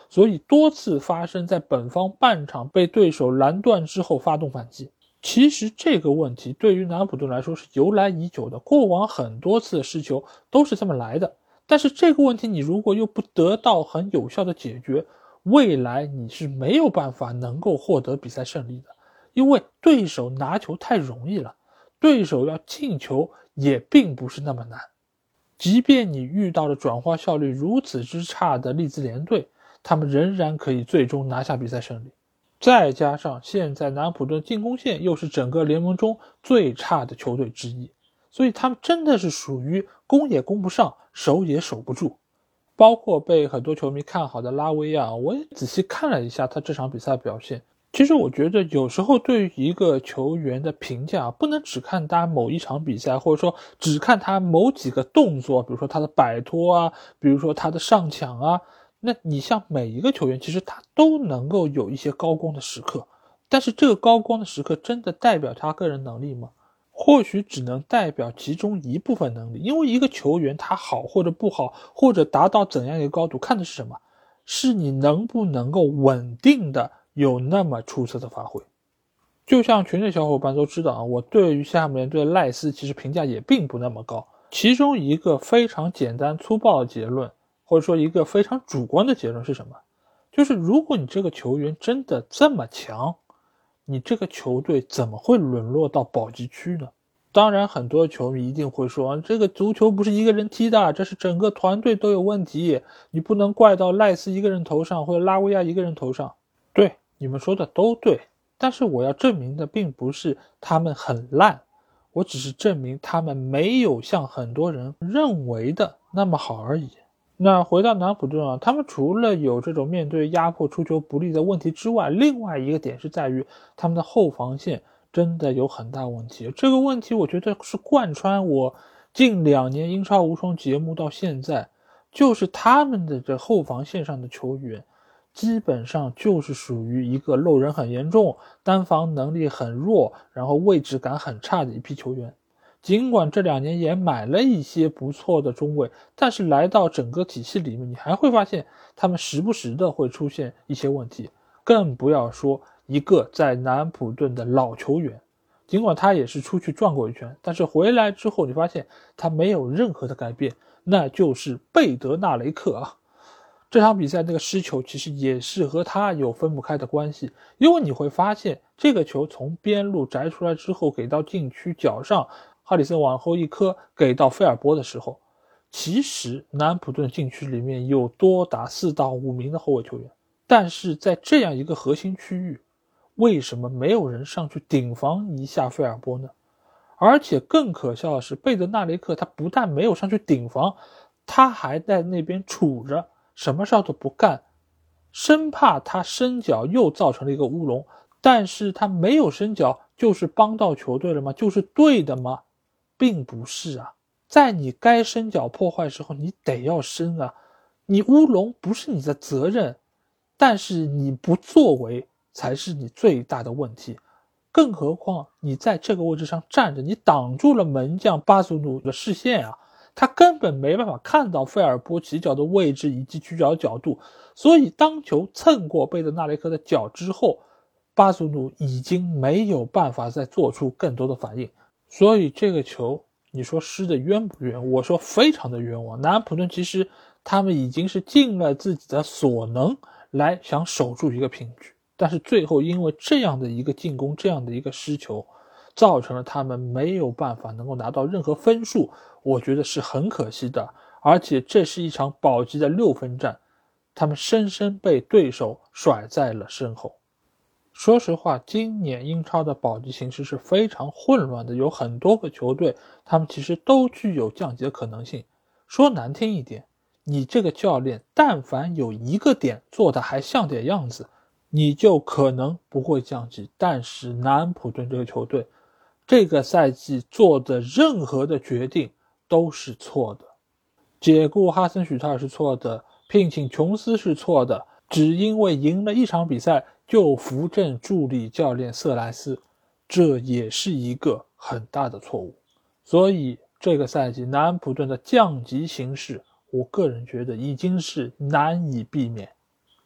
所以多次发生在本方半场被对手拦断之后发动反击。其实这个问题对于南普顿来说是由来已久的，过往很多次的失球都是这么来的。但是这个问题你如果又不得到很有效的解决，未来你是没有办法能够获得比赛胜利的，因为对手拿球太容易了，对手要进球也并不是那么难。即便你遇到了转化效率如此之差的利兹联队，他们仍然可以最终拿下比赛胜利。再加上现在南普顿进攻线又是整个联盟中最差的球队之一，所以他们真的是属于攻也攻不上，守也守不住。包括被很多球迷看好的拉维亚，我也仔细看了一下他这场比赛表现。其实我觉得有时候对于一个球员的评价，不能只看他某一场比赛，或者说只看他某几个动作，比如说他的摆脱啊，比如说他的上抢啊。那你像每一个球员，其实他都能够有一些高光的时刻，但是这个高光的时刻真的代表他个人能力吗？或许只能代表其中一部分能力，因为一个球员他好或者不好，或者达到怎样一个高度，看的是什么？是你能不能够稳定的有那么出色的发挥。就像群内小伙伴都知道啊，我对于下面对赖斯其实评价也并不那么高。其中一个非常简单粗暴的结论，或者说一个非常主观的结论是什么？就是如果你这个球员真的这么强。你这个球队怎么会沦落到保级区呢？当然，很多球迷一定会说，这个足球不是一个人踢的，这是整个团队都有问题，你不能怪到赖斯一个人头上或者拉维亚一个人头上。对，你们说的都对，但是我要证明的并不是他们很烂，我只是证明他们没有像很多人认为的那么好而已。那回到南普顿啊，他们除了有这种面对压迫出球不利的问题之外，另外一个点是在于他们的后防线真的有很大问题。这个问题我觉得是贯穿我近两年英超无双节目到现在，就是他们的这后防线上的球员，基本上就是属于一个漏人很严重、单防能力很弱、然后位置感很差的一批球员。尽管这两年也买了一些不错的中卫，但是来到整个体系里面，你还会发现他们时不时的会出现一些问题。更不要说一个在南普顿的老球员，尽管他也是出去转过一圈，但是回来之后，你发现他没有任何的改变，那就是贝德纳雷克啊。这场比赛那个失球其实也是和他有分不开的关系，因为你会发现这个球从边路摘出来之后给到禁区脚上。哈里森往后一磕，给到菲尔波的时候，其实南普顿禁区里面有多达四到五名的后卫球员，但是在这样一个核心区域，为什么没有人上去顶防一下菲尔波呢？而且更可笑的是，贝德纳雷克他不但没有上去顶防，他还在那边杵着，什么事儿都不干，生怕他伸脚又造成了一个乌龙。但是他没有伸脚，就是帮到球队了吗？就是对的吗？并不是啊，在你该伸脚破坏时候，你得要伸啊。你乌龙不是你的责任，但是你不作为才是你最大的问题。更何况你在这个位置上站着，你挡住了门将巴祖努的视线啊，他根本没办法看到费尔波起脚的位置以及举脚的角度。所以当球蹭过贝德纳雷克的脚之后，巴祖努已经没有办法再做出更多的反应。所以这个球，你说失的冤不冤？我说非常的冤枉。南安普顿其实他们已经是尽了自己的所能来想守住一个平局，但是最后因为这样的一个进攻，这样的一个失球，造成了他们没有办法能够拿到任何分数，我觉得是很可惜的。而且这是一场保级的六分战，他们深深被对手甩在了身后。说实话，今年英超的保级形势是非常混乱的，有很多个球队，他们其实都具有降级的可能性。说难听一点，你这个教练，但凡有一个点做的还像点样子，你就可能不会降级。但是南安普顿这个球队，这个赛季做的任何的决定都是错的，解雇哈森许特尔是错的，聘请琼斯是错的，只因为赢了一场比赛。就扶正助理教练瑟莱斯，这也是一个很大的错误。所以这个赛季南安普顿的降级形势，我个人觉得已经是难以避免。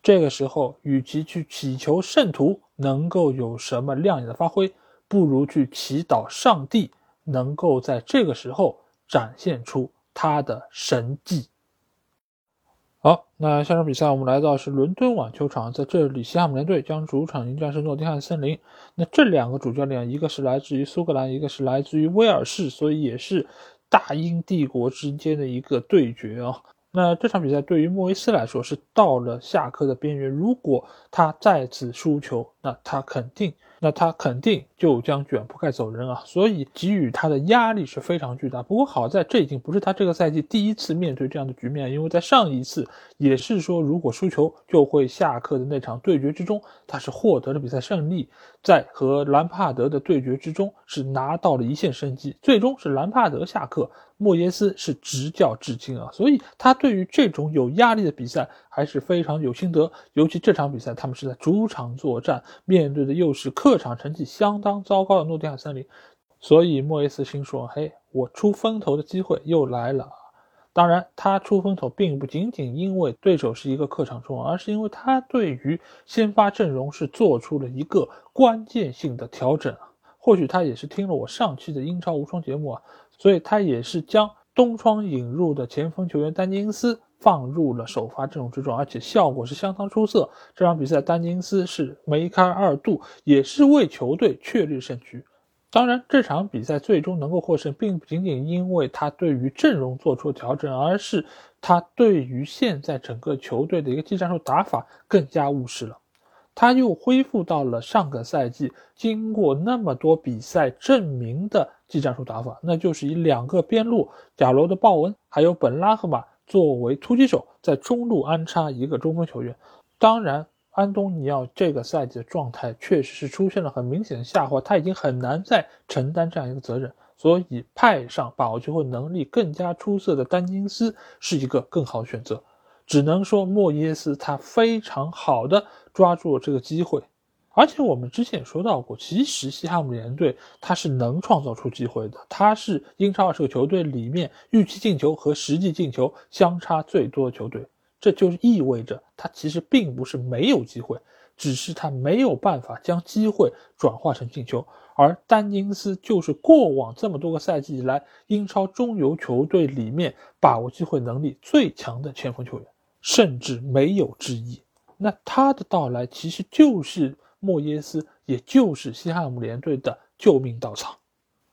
这个时候，与其去祈求圣徒能够有什么亮眼的发挥，不如去祈祷上帝能够在这个时候展现出他的神迹。好，那下场比赛我们来到是伦敦网球场，在这里西汉姆联队将主场迎战是诺丁汉森林。那这两个主教练，一个是来自于苏格兰，一个是来自于威尔士，所以也是大英帝国之间的一个对决啊。那这场比赛对于莫维斯来说是到了下课的边缘，如果他再次输球，那他肯定。那他肯定就将卷铺盖走人啊，所以给予他的压力是非常巨大。不过好在这已经不是他这个赛季第一次面对这样的局面，因为在上一次也是说如果输球就会下课的那场对决之中，他是获得了比赛胜利，在和兰帕德的对决之中是拿到了一线生机，最终是兰帕德下课。莫耶斯是执教至今啊，所以他对于这种有压力的比赛还是非常有心得。尤其这场比赛，他们是在主场作战，面对的又是客场成绩相当糟糕的诺丁汉森林，所以莫耶斯心说：“嘿，我出风头的机会又来了。”当然，他出风头并不仅仅因为对手是一个客场中，而是因为他对于先发阵容是做出了一个关键性的调整。或许他也是听了我上期的英超无双节目啊。所以他也是将东窗引入的前锋球员丹尼斯放入了首发阵容之中，而且效果是相当出色。这场比赛丹尼斯是梅开二度，也是为球队确立胜局。当然，这场比赛最终能够获胜，并不仅仅因为他对于阵容做出调整，而是他对于现在整个球队的一个技战术打法更加务实了。他又恢复到了上个赛季经过那么多比赛证明的技战术打法，那就是以两个边路贾罗的鲍文还有本拉赫马作为突击手，在中路安插一个中锋球员。当然，安东尼奥这个赛季的状态确实是出现了很明显的下滑，他已经很难再承担这样一个责任，所以派上把握机会能力更加出色的丹金斯是一个更好的选择。只能说莫耶斯他非常好的抓住了这个机会，而且我们之前也说到过，其实西汉姆联队他是能创造出机会的，他是英超二十个球队里面预期进球和实际进球相差最多的球队，这就意味着他其实并不是没有机会，只是他没有办法将机会转化成进球，而丹尼斯就是过往这么多个赛季以来英超中游球队里面把握机会能力最强的前锋球员。甚至没有之一。那他的到来其实就是莫耶斯，也就是西汉姆联队的救命稻草。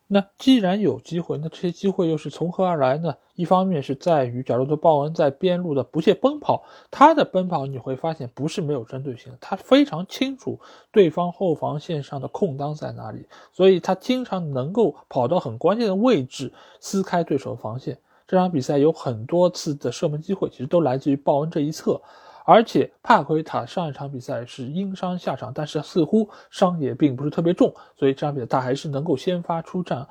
那既然有机会，那这些机会又是从何而来呢？一方面是在于假如说·鲍恩在边路的不懈奔跑，他的奔跑你会发现不是没有针对性，他非常清楚对方后防线上的空当在哪里，所以他经常能够跑到很关键的位置，撕开对手防线。这场比赛有很多次的射门机会，其实都来自于鲍恩这一侧，而且帕奎塔上一场比赛是因伤下场，但是似乎伤也并不是特别重，所以这场比赛他还是能够先发出战。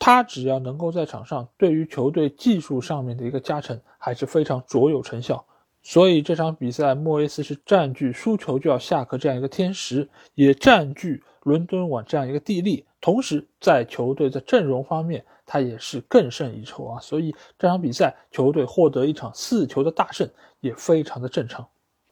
他只要能够在场上，对于球队技术上面的一个加成还是非常卓有成效。所以这场比赛莫耶斯是占据输球就要下课这样一个天时，也占据伦敦碗这样一个地利，同时在球队的阵容方面。他也是更胜一筹啊，所以这场比赛球队获得一场四球的大胜也非常的正常。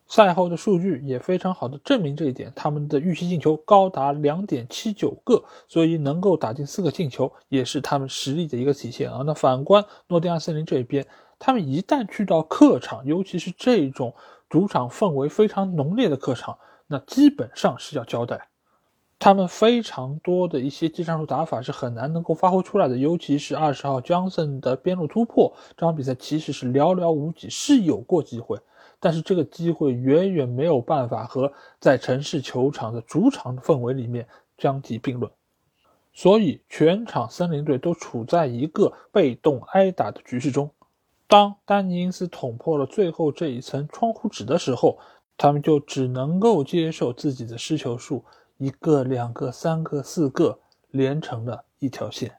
赛后的数据也非常好的证明这一点，他们的预期进球高达两点七九个，所以能够打进四个进球也是他们实力的一个体现啊。那反观诺丁汉森林这一边，他们一旦去到客场，尤其是这种主场氛围非常浓烈的客场，那基本上是要交代。他们非常多的一些技战术打法是很难能够发挥出来的，尤其是二十号 Johnson 的边路突破，这场比赛其实是寥寥无几，是有过机会，但是这个机会远远没有办法和在城市球场的主场氛围里面相提并论，所以全场森林队都处在一个被动挨打的局势中。当丹尼因斯捅破了最后这一层窗户纸的时候，他们就只能够接受自己的失球数。一个、两个、三个、四个连成了一条线。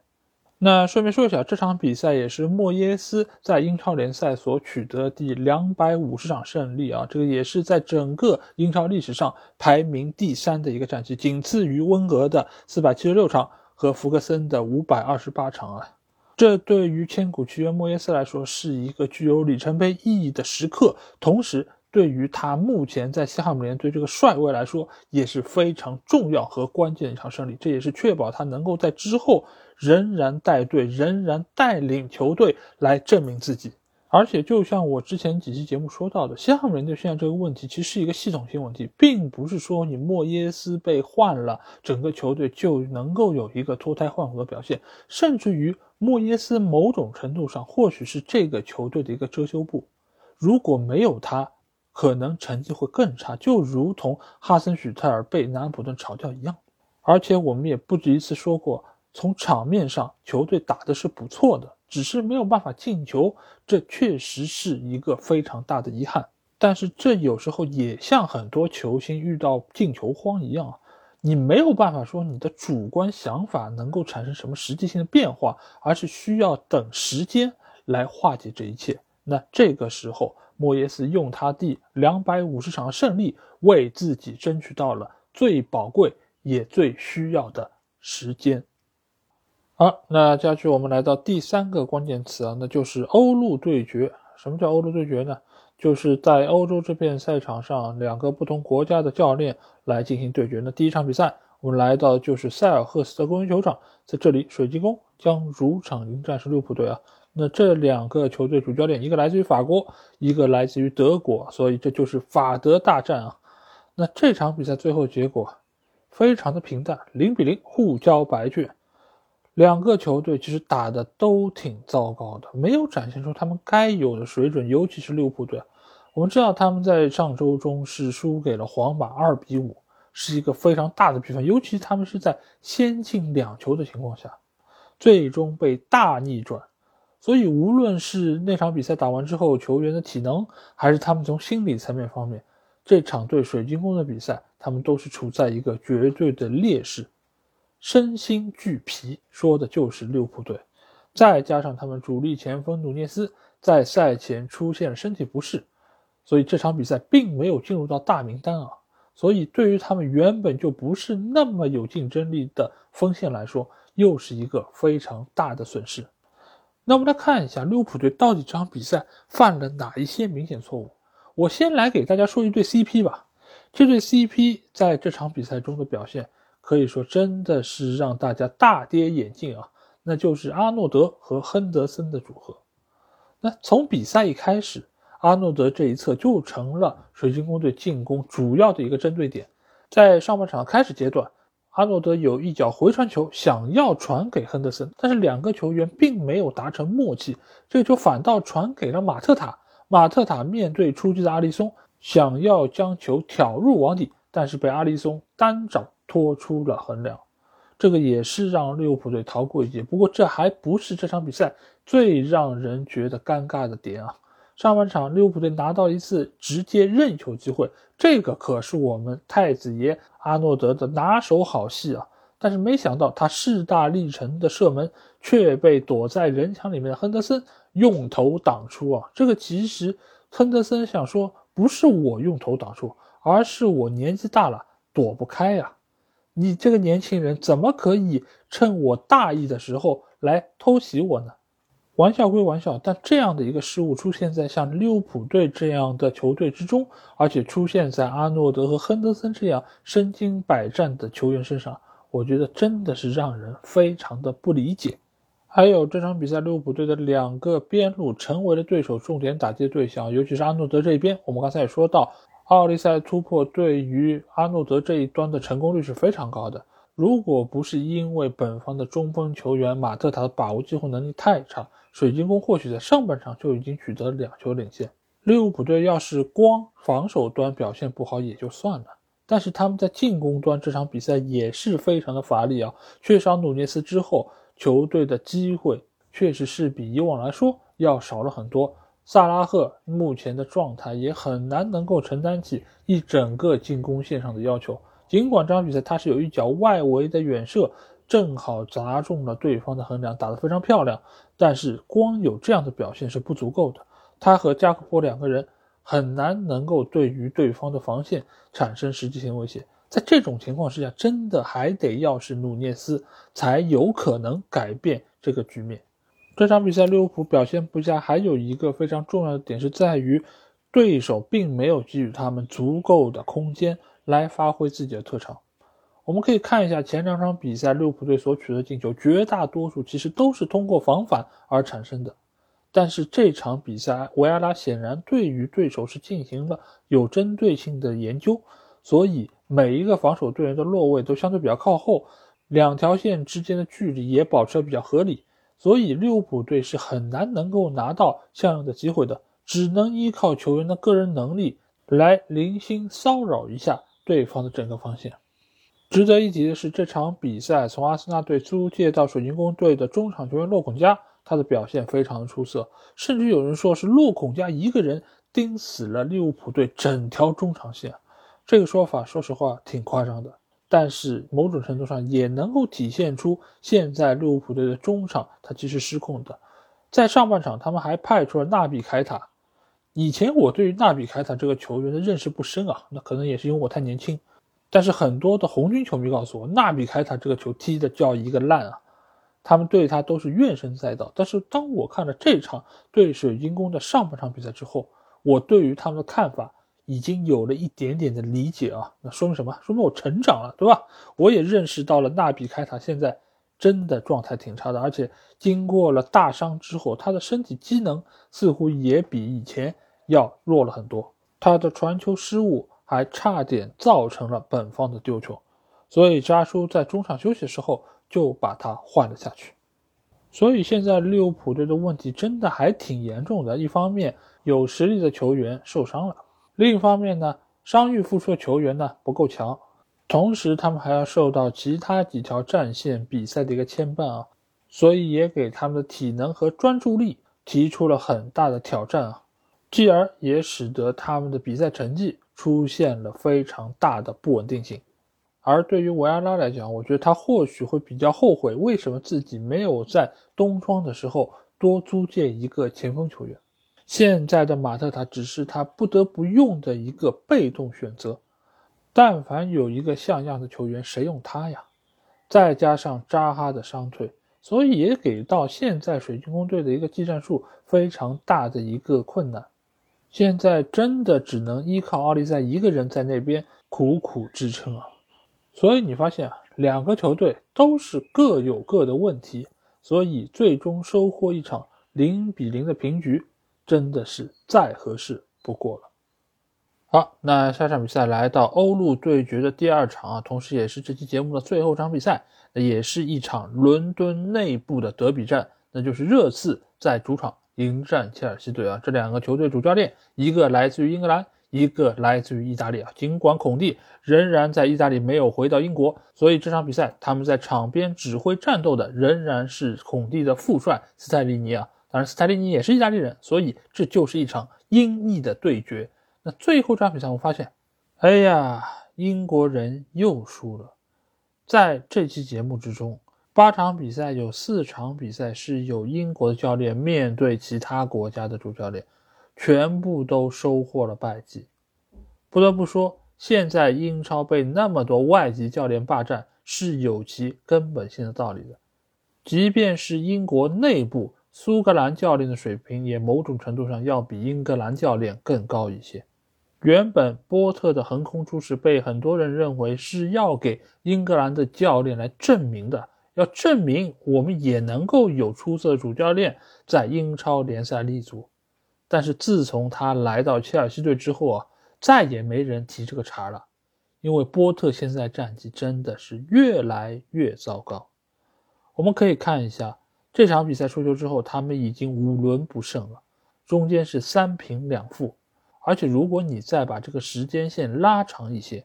那顺便说一下，这场比赛也是莫耶斯在英超联赛所取得第两百五十场胜利啊，这个也是在整个英超历史上排名第三的一个战绩，仅次于温格的四百七十六场和福格森的五百二十八场啊。这对于千古奇冤莫耶斯来说是一个具有里程碑意义的时刻，同时。对于他目前在西汉姆联队这个帅位来说，也是非常重要和关键的一场胜利。这也是确保他能够在之后仍然带队、仍然带领球队来证明自己。而且，就像我之前几期节目说到的，西汉姆联队现在这个问题其实是一个系统性问题，并不是说你莫耶斯被换了，整个球队就能够有一个脱胎换骨的表现。甚至于，莫耶斯某种程度上或许是这个球队的一个遮羞布。如果没有他，可能成绩会更差，就如同哈森许特尔被南安普顿炒掉一样。而且我们也不止一次说过，从场面上球队打的是不错的，只是没有办法进球，这确实是一个非常大的遗憾。但是这有时候也像很多球星遇到进球荒一样，你没有办法说你的主观想法能够产生什么实际性的变化，而是需要等时间来化解这一切。那这个时候。莫耶斯用他第两百五十场的胜利，为自己争取到了最宝贵也最需要的时间。好，那接下去我们来到第三个关键词啊，那就是欧陆对决。什么叫欧陆对决呢？就是在欧洲这片赛场上，两个不同国家的教练来进行对决。那第一场比赛，我们来到就是塞尔赫斯特公园球场，在这里，水晶宫将主场迎战是利物浦队啊。那这两个球队主教练，一个来自于法国，一个来自于德国，所以这就是法德大战啊。那这场比赛最后结果非常的平淡，零比零互交白卷。两个球队其实打的都挺糟糕的，没有展现出他们该有的水准，尤其是利物浦队。我们知道他们在上周中是输给了皇马二比五，是一个非常大的比分，尤其他们是在先进两球的情况下，最终被大逆转。所以无论是那场比赛打完之后球员的体能，还是他们从心理层面方面，这场对水晶宫的比赛，他们都是处在一个绝对的劣势，身心俱疲，说的就是利物浦队。再加上他们主力前锋努涅斯在赛前出现了身体不适。所以这场比赛并没有进入到大名单啊，所以对于他们原本就不是那么有竞争力的锋线来说，又是一个非常大的损失。那我们来看一下利物浦队到底这场比赛犯了哪一些明显错误。我先来给大家说一对 CP 吧，这对 CP 在这场比赛中的表现可以说真的是让大家大跌眼镜啊，那就是阿诺德和亨德森的组合。那从比赛一开始。阿诺德这一侧就成了水晶宫队进攻主要的一个针对点。在上半场开始阶段，阿诺德有一脚回传球想要传给亨德森，但是两个球员并没有达成默契，这个球反倒传给了马特塔。马特塔面对出击的阿里松，想要将球挑入网底，但是被阿里松单掌拖出了横梁，这个也是让利物浦队逃过一劫。不过这还不是这场比赛最让人觉得尴尬的点啊。上半场，利物浦队拿到一次直接任意球机会，这个可是我们太子爷阿诺德的拿手好戏啊！但是没想到他势大力沉的射门却被躲在人墙里面的亨德森用头挡出啊！这个其实亨德森想说，不是我用头挡出，而是我年纪大了躲不开呀！你这个年轻人怎么可以趁我大意的时候来偷袭我呢？玩笑归玩笑，但这样的一个失误出现在像利物浦队这样的球队之中，而且出现在阿诺德和亨德森这样身经百战的球员身上，我觉得真的是让人非常的不理解。还有这场比赛，利物浦队的两个边路成为了对手重点打击的对象，尤其是阿诺德这一边。我们刚才也说到，奥利塞突破对于阿诺德这一端的成功率是非常高的。如果不是因为本方的中锋球员马特塔的把握机会能力太差，水晶宫或许在上半场就已经取得了两球领先。利物浦队要是光防守端表现不好也就算了，但是他们在进攻端这场比赛也是非常的乏力啊。缺少努涅斯之后，球队的机会确实是比以往来说要少了很多。萨拉赫目前的状态也很难能够承担起一整个进攻线上的要求。尽管这场比赛他是有一脚外围的远射。正好砸中了对方的横梁，打得非常漂亮。但是光有这样的表现是不足够的，他和加克波两个人很难能够对于对方的防线产生实际性威胁。在这种情况之下，真的还得要是努涅斯才有可能改变这个局面。这场比赛利物浦表现不佳，还有一个非常重要的点是在于，对手并没有给予他们足够的空间来发挥自己的特长。我们可以看一下前两场比赛，利物浦队所取得进球，绝大多数其实都是通过防反而产生的。但是这场比赛，维埃拉显然对于对手是进行了有针对性的研究，所以每一个防守队员的落位都相对比较靠后，两条线之间的距离也保持的比较合理，所以利物浦队是很难能够拿到像样的机会的，只能依靠球员的个人能力来零星骚扰一下对方的整个防线。值得一提的是，这场比赛从阿森纳队租借到水晶宫队的中场球员洛孔加，他的表现非常的出色，甚至有人说是洛孔加一个人盯死了利物浦队整条中场线。这个说法，说实话挺夸张的，但是某种程度上也能够体现出现在利物浦队的中场他其实失控的。在上半场，他们还派出了纳比凯塔。以前我对于纳比凯塔这个球员的认识不深啊，那可能也是因为我太年轻。但是很多的红军球迷告诉我，纳比凯塔这个球踢的叫一个烂啊，他们对他都是怨声载道。但是当我看了这场对水晶宫的上半场比赛之后，我对于他们的看法已经有了一点点的理解啊。那说明什么？说明我成长了，对吧？我也认识到了纳比凯塔现在真的状态挺差的，而且经过了大伤之后，他的身体机能似乎也比以前要弱了很多，他的传球失误。还差点造成了本方的丢球，所以扎叔在中场休息的时候就把他换了下去。所以现在利物浦队的问题真的还挺严重的。一方面有实力的球员受伤了，另一方面呢，伤愈复出的球员呢不够强，同时他们还要受到其他几条战线比赛的一个牵绊啊，所以也给他们的体能和专注力提出了很大的挑战啊，继而也使得他们的比赛成绩出现了非常大的不稳定性。而对于维埃拉来讲，我觉得他或许会比较后悔，为什么自己没有在冬窗的时候多租借一个前锋球员。现在的马特塔只是他不得不用的一个被动选择。但凡有一个像样的球员，谁用他呀？再加上扎哈的伤退，所以也给到现在水晶宫队的一个技战术非常大的一个困难。现在真的只能依靠奥利赛一个人在那边苦苦支撑啊。所以你发现啊，两个球队都是各有各的问题，所以最终收获一场零比零的平局，真的是再合适不过了。好，那下场比赛来到欧陆对决的第二场啊，同时也是这期节目的最后场比赛，那也是一场伦敦内部的德比战，那就是热刺在主场迎战切尔西队啊。这两个球队主教练，一个来自于英格兰。一个来自于意大利啊，尽管孔蒂仍然在意大利没有回到英国，所以这场比赛他们在场边指挥战斗的仍然是孔蒂的副帅斯泰利尼啊。当然，斯泰利尼也是意大利人，所以这就是一场英意的对决。那最后这场比赛，我发现，哎呀，英国人又输了。在这期节目之中，八场比赛有四场比赛是有英国的教练面对其他国家的主教练。全部都收获了败绩，不得不说，现在英超被那么多外籍教练霸占是有其根本性的道理的。即便是英国内部，苏格兰教练的水平也某种程度上要比英格兰教练更高一些。原本波特的横空出世被很多人认为是要给英格兰的教练来证明的，要证明我们也能够有出色的主教练在英超联赛立足。但是自从他来到切尔西队之后啊，再也没人提这个茬了，因为波特现在战绩真的是越来越糟糕。我们可以看一下这场比赛输球之后，他们已经五轮不胜了，中间是三平两负。而且如果你再把这个时间线拉长一些，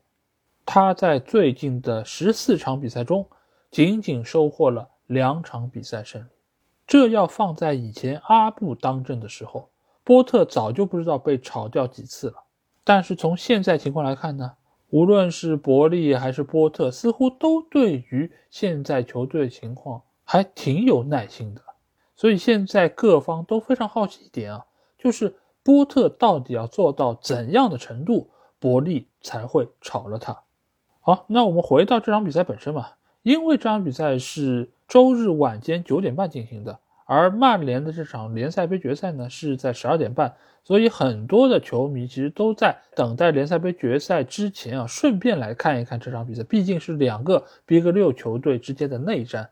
他在最近的十四场比赛中，仅仅收获了两场比赛胜利。这要放在以前阿布当政的时候。波特早就不知道被炒掉几次了，但是从现在情况来看呢，无论是伯利还是波特，似乎都对于现在球队情况还挺有耐心的。所以现在各方都非常好奇一点啊，就是波特到底要做到怎样的程度，伯利才会炒了他？好，那我们回到这场比赛本身嘛，因为这场比赛是周日晚间九点半进行的。而曼联的这场联赛杯决赛呢，是在十二点半，所以很多的球迷其实都在等待联赛杯决赛之前啊，顺便来看一看这场比赛，毕竟是两个 Big 六球队之间的内战。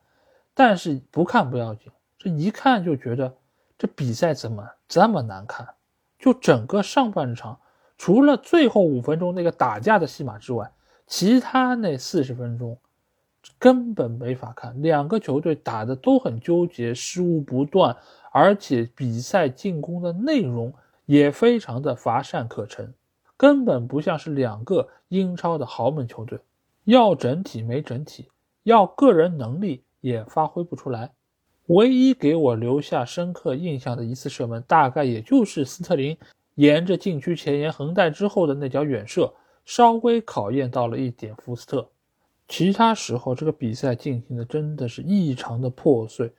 但是不看不要紧，这一看就觉得这比赛怎么这么难看？就整个上半场，除了最后五分钟那个打架的戏码之外，其他那四十分钟。根本没法看，两个球队打的都很纠结，失误不断，而且比赛进攻的内容也非常的乏善可陈，根本不像是两个英超的豪门球队，要整体没整体，要个人能力也发挥不出来。唯一给我留下深刻印象的一次射门，大概也就是斯特林沿着禁区前沿横带之后的那脚远射，稍微考验到了一点福斯特。其他时候，这个比赛进行的真的是异常的破碎，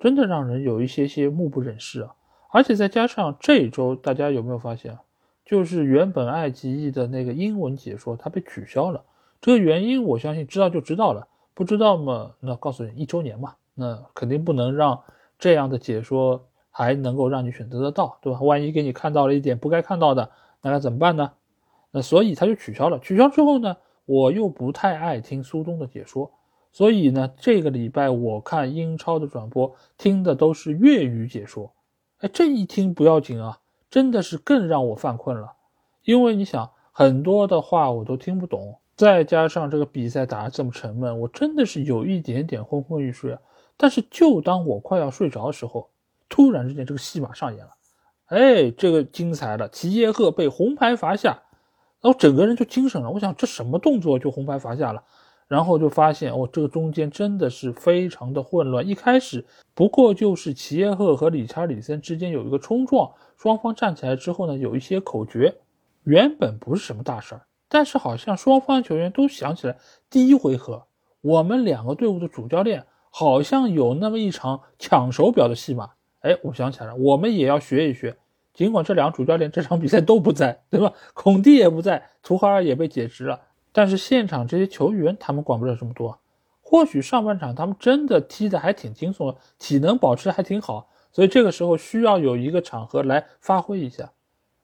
真的让人有一些些目不忍视啊！而且再加上这周，大家有没有发现？就是原本爱奇艺的那个英文解说，它被取消了。这个原因，我相信知道就知道了，不知道嘛？那告诉你，一周年嘛，那肯定不能让这样的解说还能够让你选择得到，对吧？万一给你看到了一点不该看到的，那该怎么办呢？那所以他就取消了。取消之后呢？我又不太爱听苏东的解说，所以呢，这个礼拜我看英超的转播，听的都是粤语解说。哎，这一听不要紧啊，真的是更让我犯困了，因为你想，很多的话我都听不懂，再加上这个比赛打得这么沉闷，我真的是有一点点昏昏欲睡啊。但是就当我快要睡着的时候，突然之间这个戏码上演了，哎，这个精彩了！齐耶赫被红牌罚下，然后整个人就精神了。我想这什么动作就红牌罚下了？然后就发现哦，这个中间真的是非常的混乱。一开始不过就是齐耶赫和理查里森之间有一个冲撞，双方站起来之后呢，有一些口诀，原本不是什么大事儿，但是好像双方球员都想起来，第一回合我们两个队伍的主教练好像有那么一场抢手表的戏码。哎，我想起来了，我们也要学一学。尽管这两个主教练这场比赛都不在，对吧？孔蒂也不在，图哈尔也被解职了。但是现场这些球员，他们管不了这么多。或许上半场他们真的踢得还挺轻松的，体能保持还挺好，所以这个时候需要有一个场合来发挥一下。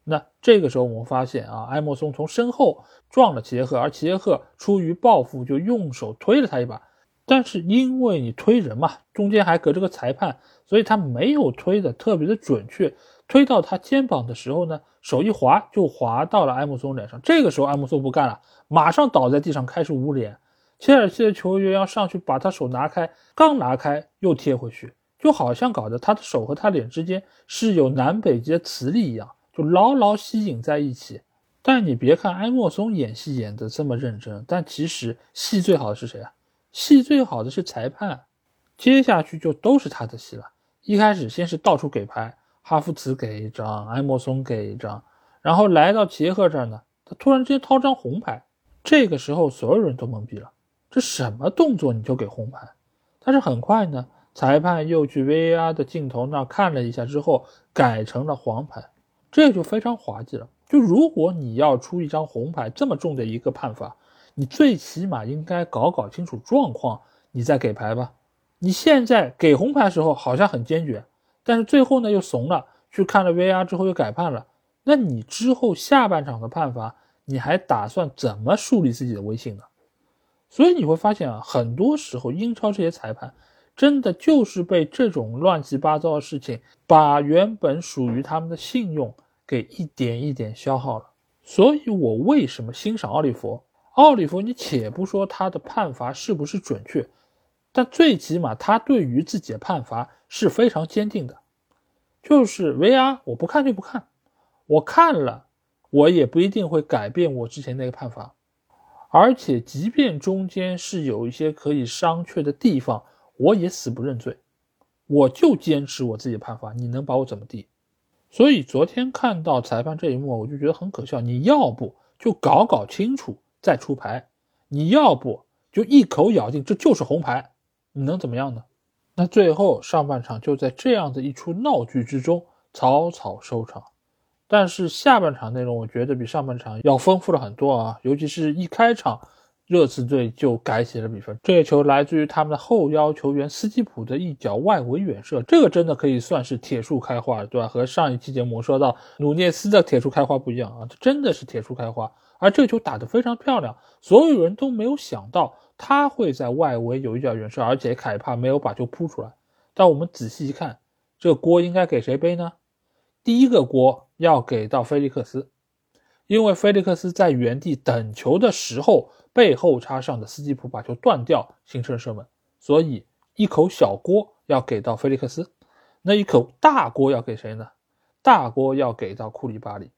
那这个时候我们发现啊，埃莫松从身后撞了齐耶赫，而齐耶赫出于报复就用手推了他一把。但是因为你推人嘛，中间还隔着个裁判，所以他没有推的特别的准确。推到他肩膀的时候呢，手一滑就滑到了埃姆松脸上。这个时候埃姆松不干了，马上倒在地上开始捂脸。切尔西的球员要上去把他手拿开，刚拿开又贴回去，就好像搞得他的手和他脸之间是有南北极的磁力一样，就牢牢吸引在一起。但你别看埃莫松演戏演得这么认真，但其实戏最好的是谁啊？戏最好的是裁判。接下去就都是他的戏了。一开始先是到处给牌。哈弗茨给一张，埃莫松给一张，然后来到杰克这儿呢，他突然之间掏张红牌，这个时候所有人都懵逼了，这什么动作你就给红牌？但是很快呢，裁判又去 VAR 的镜头那看了一下之后，改成了黄牌，这就非常滑稽了。就如果你要出一张红牌这么重的一个判罚，你最起码应该搞搞清楚状况，你再给牌吧。你现在给红牌的时候好像很坚决。但是最后呢又怂了，去看了 VR 之后又改判了。那你之后下半场的判罚，你还打算怎么树立自己的威信呢？所以你会发现啊，很多时候英超这些裁判真的就是被这种乱七八糟的事情，把原本属于他们的信用给一点一点消耗了。所以我为什么欣赏奥利弗？奥利弗，你且不说他的判罚是不是准确。但最起码他对于自己的判罚是非常坚定的，就是 VR 我不看就不看，我看了我也不一定会改变我之前那个判罚，而且即便中间是有一些可以商榷的地方，我也死不认罪，我就坚持我自己的判罚，你能把我怎么地？所以昨天看到裁判这一幕，我就觉得很可笑。你要不就搞搞清楚再出牌，你要不就一口咬定这就是红牌。你能怎么样呢？那最后上半场就在这样的一出闹剧之中草草收场。但是下半场内容我觉得比上半场要丰富了很多啊，尤其是一开场，热刺队就改写了比分。这个球来自于他们的后腰球员斯基普的一脚外围远射，这个真的可以算是铁树开花，对吧？和上一期节目说到努涅斯的铁树开花不一样啊，这真的是铁树开花。而这球打得非常漂亮，所有人都没有想到。他会在外围有一脚远射，而且凯帕没有把球扑出来。但我们仔细一看，这个锅应该给谁背呢？第一个锅要给到菲利克斯，因为菲利克斯在原地等球的时候，背后插上的斯基普把球断掉，形成射门。所以一口小锅要给到菲利克斯，那一口大锅要给谁呢？大锅要给到库里巴利。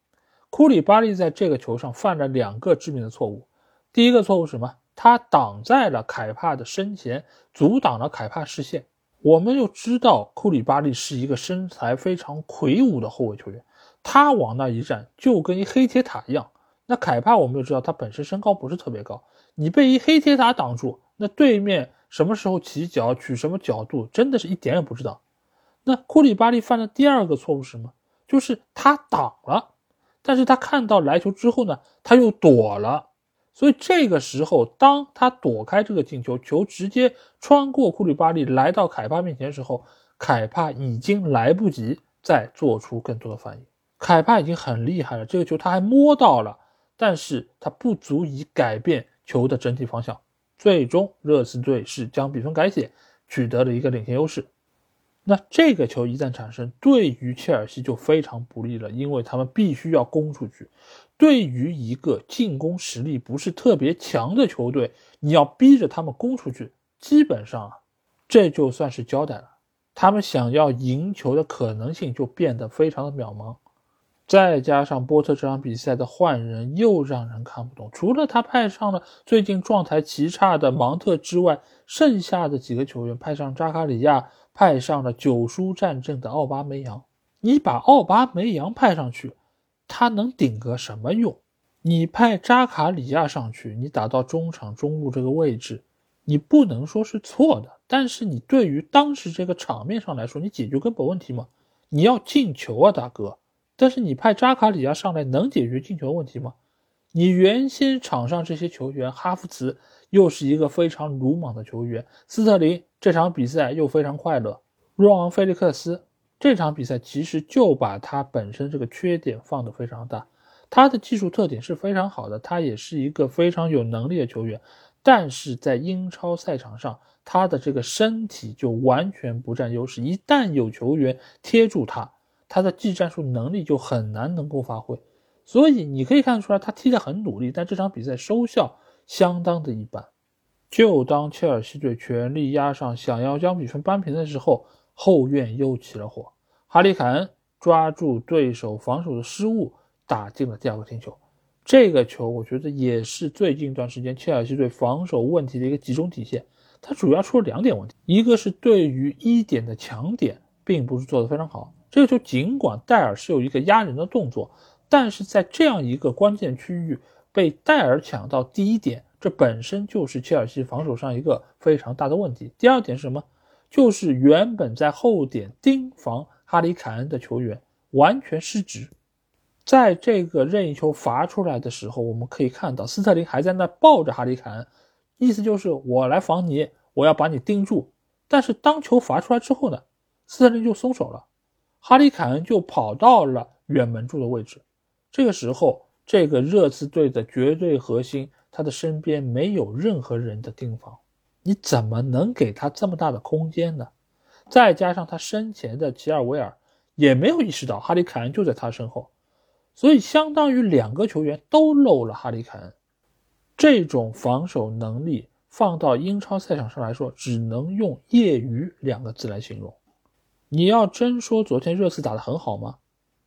库里巴利在这个球上犯了两个致命的错误。第一个错误是什么？他挡在了凯帕的身前，阻挡了凯帕视线。我们又知道库里巴利是一个身材非常魁梧的后卫球员，他往那一站就跟一黑铁塔一样。那凯帕我们就知道他本身身高不是特别高，你被一黑铁塔挡住，那对面什么时候起脚取什么角度，真的是一点也不知道。那库里巴利犯的第二个错误是什么？就是他挡了，但是他看到来球之后呢，他又躲了。所以这个时候，当他躲开这个进球，球直接穿过库里巴利来到凯帕面前的时候，凯帕已经来不及再做出更多的反应。凯帕已经很厉害了，这个球他还摸到了，但是他不足以改变球的整体方向。最终，热刺队是将比分改写，取得了一个领先优势。那这个球一旦产生，对于切尔西就非常不利了，因为他们必须要攻出去。对于一个进攻实力不是特别强的球队，你要逼着他们攻出去，基本上啊，这就算是交代了。他们想要赢球的可能性就变得非常的渺茫。再加上波特这场比赛的换人又让人看不懂，除了他派上了最近状态极差的芒特之外，剩下的几个球员派上扎卡里亚，派上了九输战阵的奥巴梅扬。你把奥巴梅扬派上去，他能顶个什么用？你派扎卡里亚上去，你打到中场中路这个位置，你不能说是错的，但是你对于当时这个场面上来说，你解决根本问题吗？你要进球啊，大哥！但是你派扎卡里亚上来能解决进球问题吗？你原先场上这些球员，哈弗茨又是一个非常鲁莽的球员，斯特林这场比赛又非常快乐，若昂·菲利克斯这场比赛其实就把他本身这个缺点放得非常大。他的技术特点是非常好的，他也是一个非常有能力的球员，但是在英超赛场上，他的这个身体就完全不占优势，一旦有球员贴住他。他的技战术能力就很难能够发挥，所以你可以看出来他踢得很努力，但这场比赛收效相当的一般。就当切尔西队全力压上，想要将比分扳平的时候，后院又起了火。哈里凯恩抓住对手防守的失误，打进了第二个进球。这个球我觉得也是最近一段时间切尔西队防守问题的一个集中体现。他主要出了两点问题，一个是对于一点的强点，并不是做得非常好。这个球尽管戴尔是有一个压人的动作，但是在这样一个关键区域被戴尔抢到第一点，这本身就是切尔西防守上一个非常大的问题。第二点是什么？就是原本在后点盯防哈里凯恩的球员完全失职。在这个任意球罚出来的时候，我们可以看到斯特林还在那抱着哈里凯恩，意思就是我来防你，我要把你盯住。但是当球罚出来之后呢，斯特林就松手了。哈里凯恩就跑到了远门柱的位置，这个时候，这个热刺队的绝对核心，他的身边没有任何人的盯防，你怎么能给他这么大的空间呢？再加上他身前的吉尔维尔也没有意识到哈里凯恩就在他身后，所以相当于两个球员都漏了哈里凯恩。这种防守能力放到英超赛场上来说，只能用业余两个字来形容。你要真说昨天热刺打得很好吗？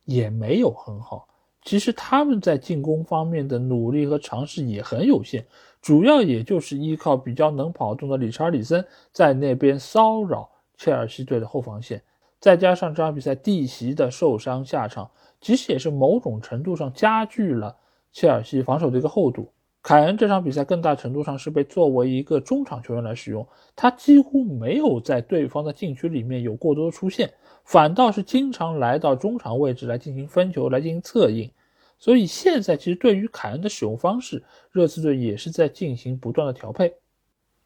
也没有很好。其实他们在进攻方面的努力和尝试也很有限，主要也就是依靠比较能跑动的理查里森在那边骚扰切尔西队的后防线，再加上这场比赛蒂席的受伤下场，其实也是某种程度上加剧了切尔西防守的一个厚度。凯恩这场比赛更大程度上是被作为一个中场球员来使用，他几乎没有在对方的禁区里面有过多的出现，反倒是经常来到中场位置来进行分球、来进行策应。所以现在其实对于凯恩的使用方式，热刺队也是在进行不断的调配。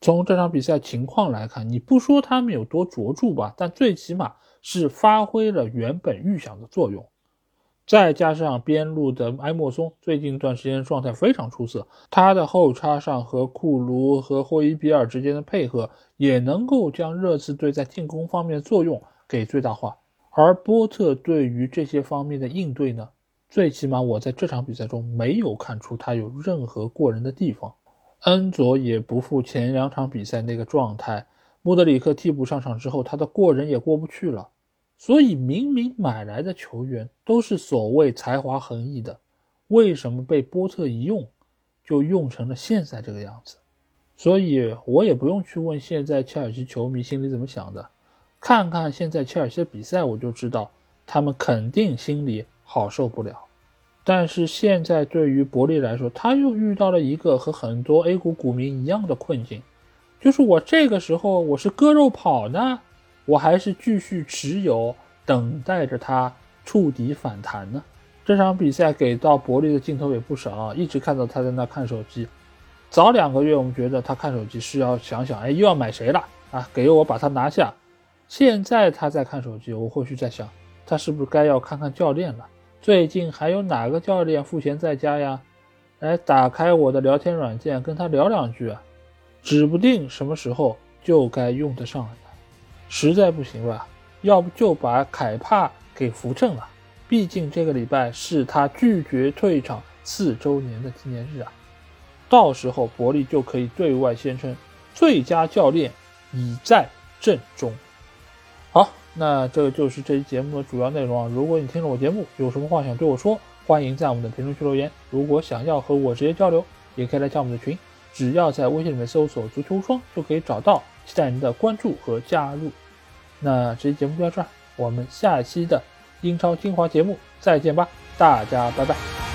从这场比赛情况来看，你不说他们有多卓著吧，但最起码是发挥了原本预想的作用。再加上边路的埃莫松最近一段时间状态非常出色，他的后插上和库卢和霍伊比尔之间的配合，也能够将热刺队在进攻方面的作用给最大化。而波特对于这些方面的应对呢，最起码我在这场比赛中没有看出他有任何过人的地方。恩佐也不复前两场比赛那个状态，穆德里克替补上场之后，他的过人也过不去了。所以，明明买来的球员都是所谓才华横溢的，为什么被波特一用，就用成了现在这个样子？所以我也不用去问现在切尔西球迷心里怎么想的，看看现在切尔西的比赛，我就知道他们肯定心里好受不了。但是现在对于伯利来说，他又遇到了一个和很多 A 股股民一样的困境，就是我这个时候我是割肉跑呢？我还是继续持有，等待着他触底反弹呢。这场比赛给到伯利的镜头也不少，一直看到他在那看手机。早两个月我们觉得他看手机是要想想，哎，又要买谁了啊？给我把他拿下。现在他在看手机，我或许在想，他是不是该要看看教练了？最近还有哪个教练赋闲在家呀？来打开我的聊天软件跟他聊两句啊，指不定什么时候就该用得上了。实在不行吧？要不就把凯帕给扶正了。毕竟这个礼拜是他拒绝退场四周年的纪念日啊。到时候伯利就可以对外宣称，最佳教练已在阵中。好，那这就是这期节目的主要内容啊。如果你听了我节目，有什么话想对我说，欢迎在我们的评论区留言。如果想要和我直接交流，也可以来加我们的群，只要在微信里面搜索“足球无双”就可以找到。期待您的关注和加入。那这期节目就到这儿，我们下期的英超精华节目再见吧，大家拜拜。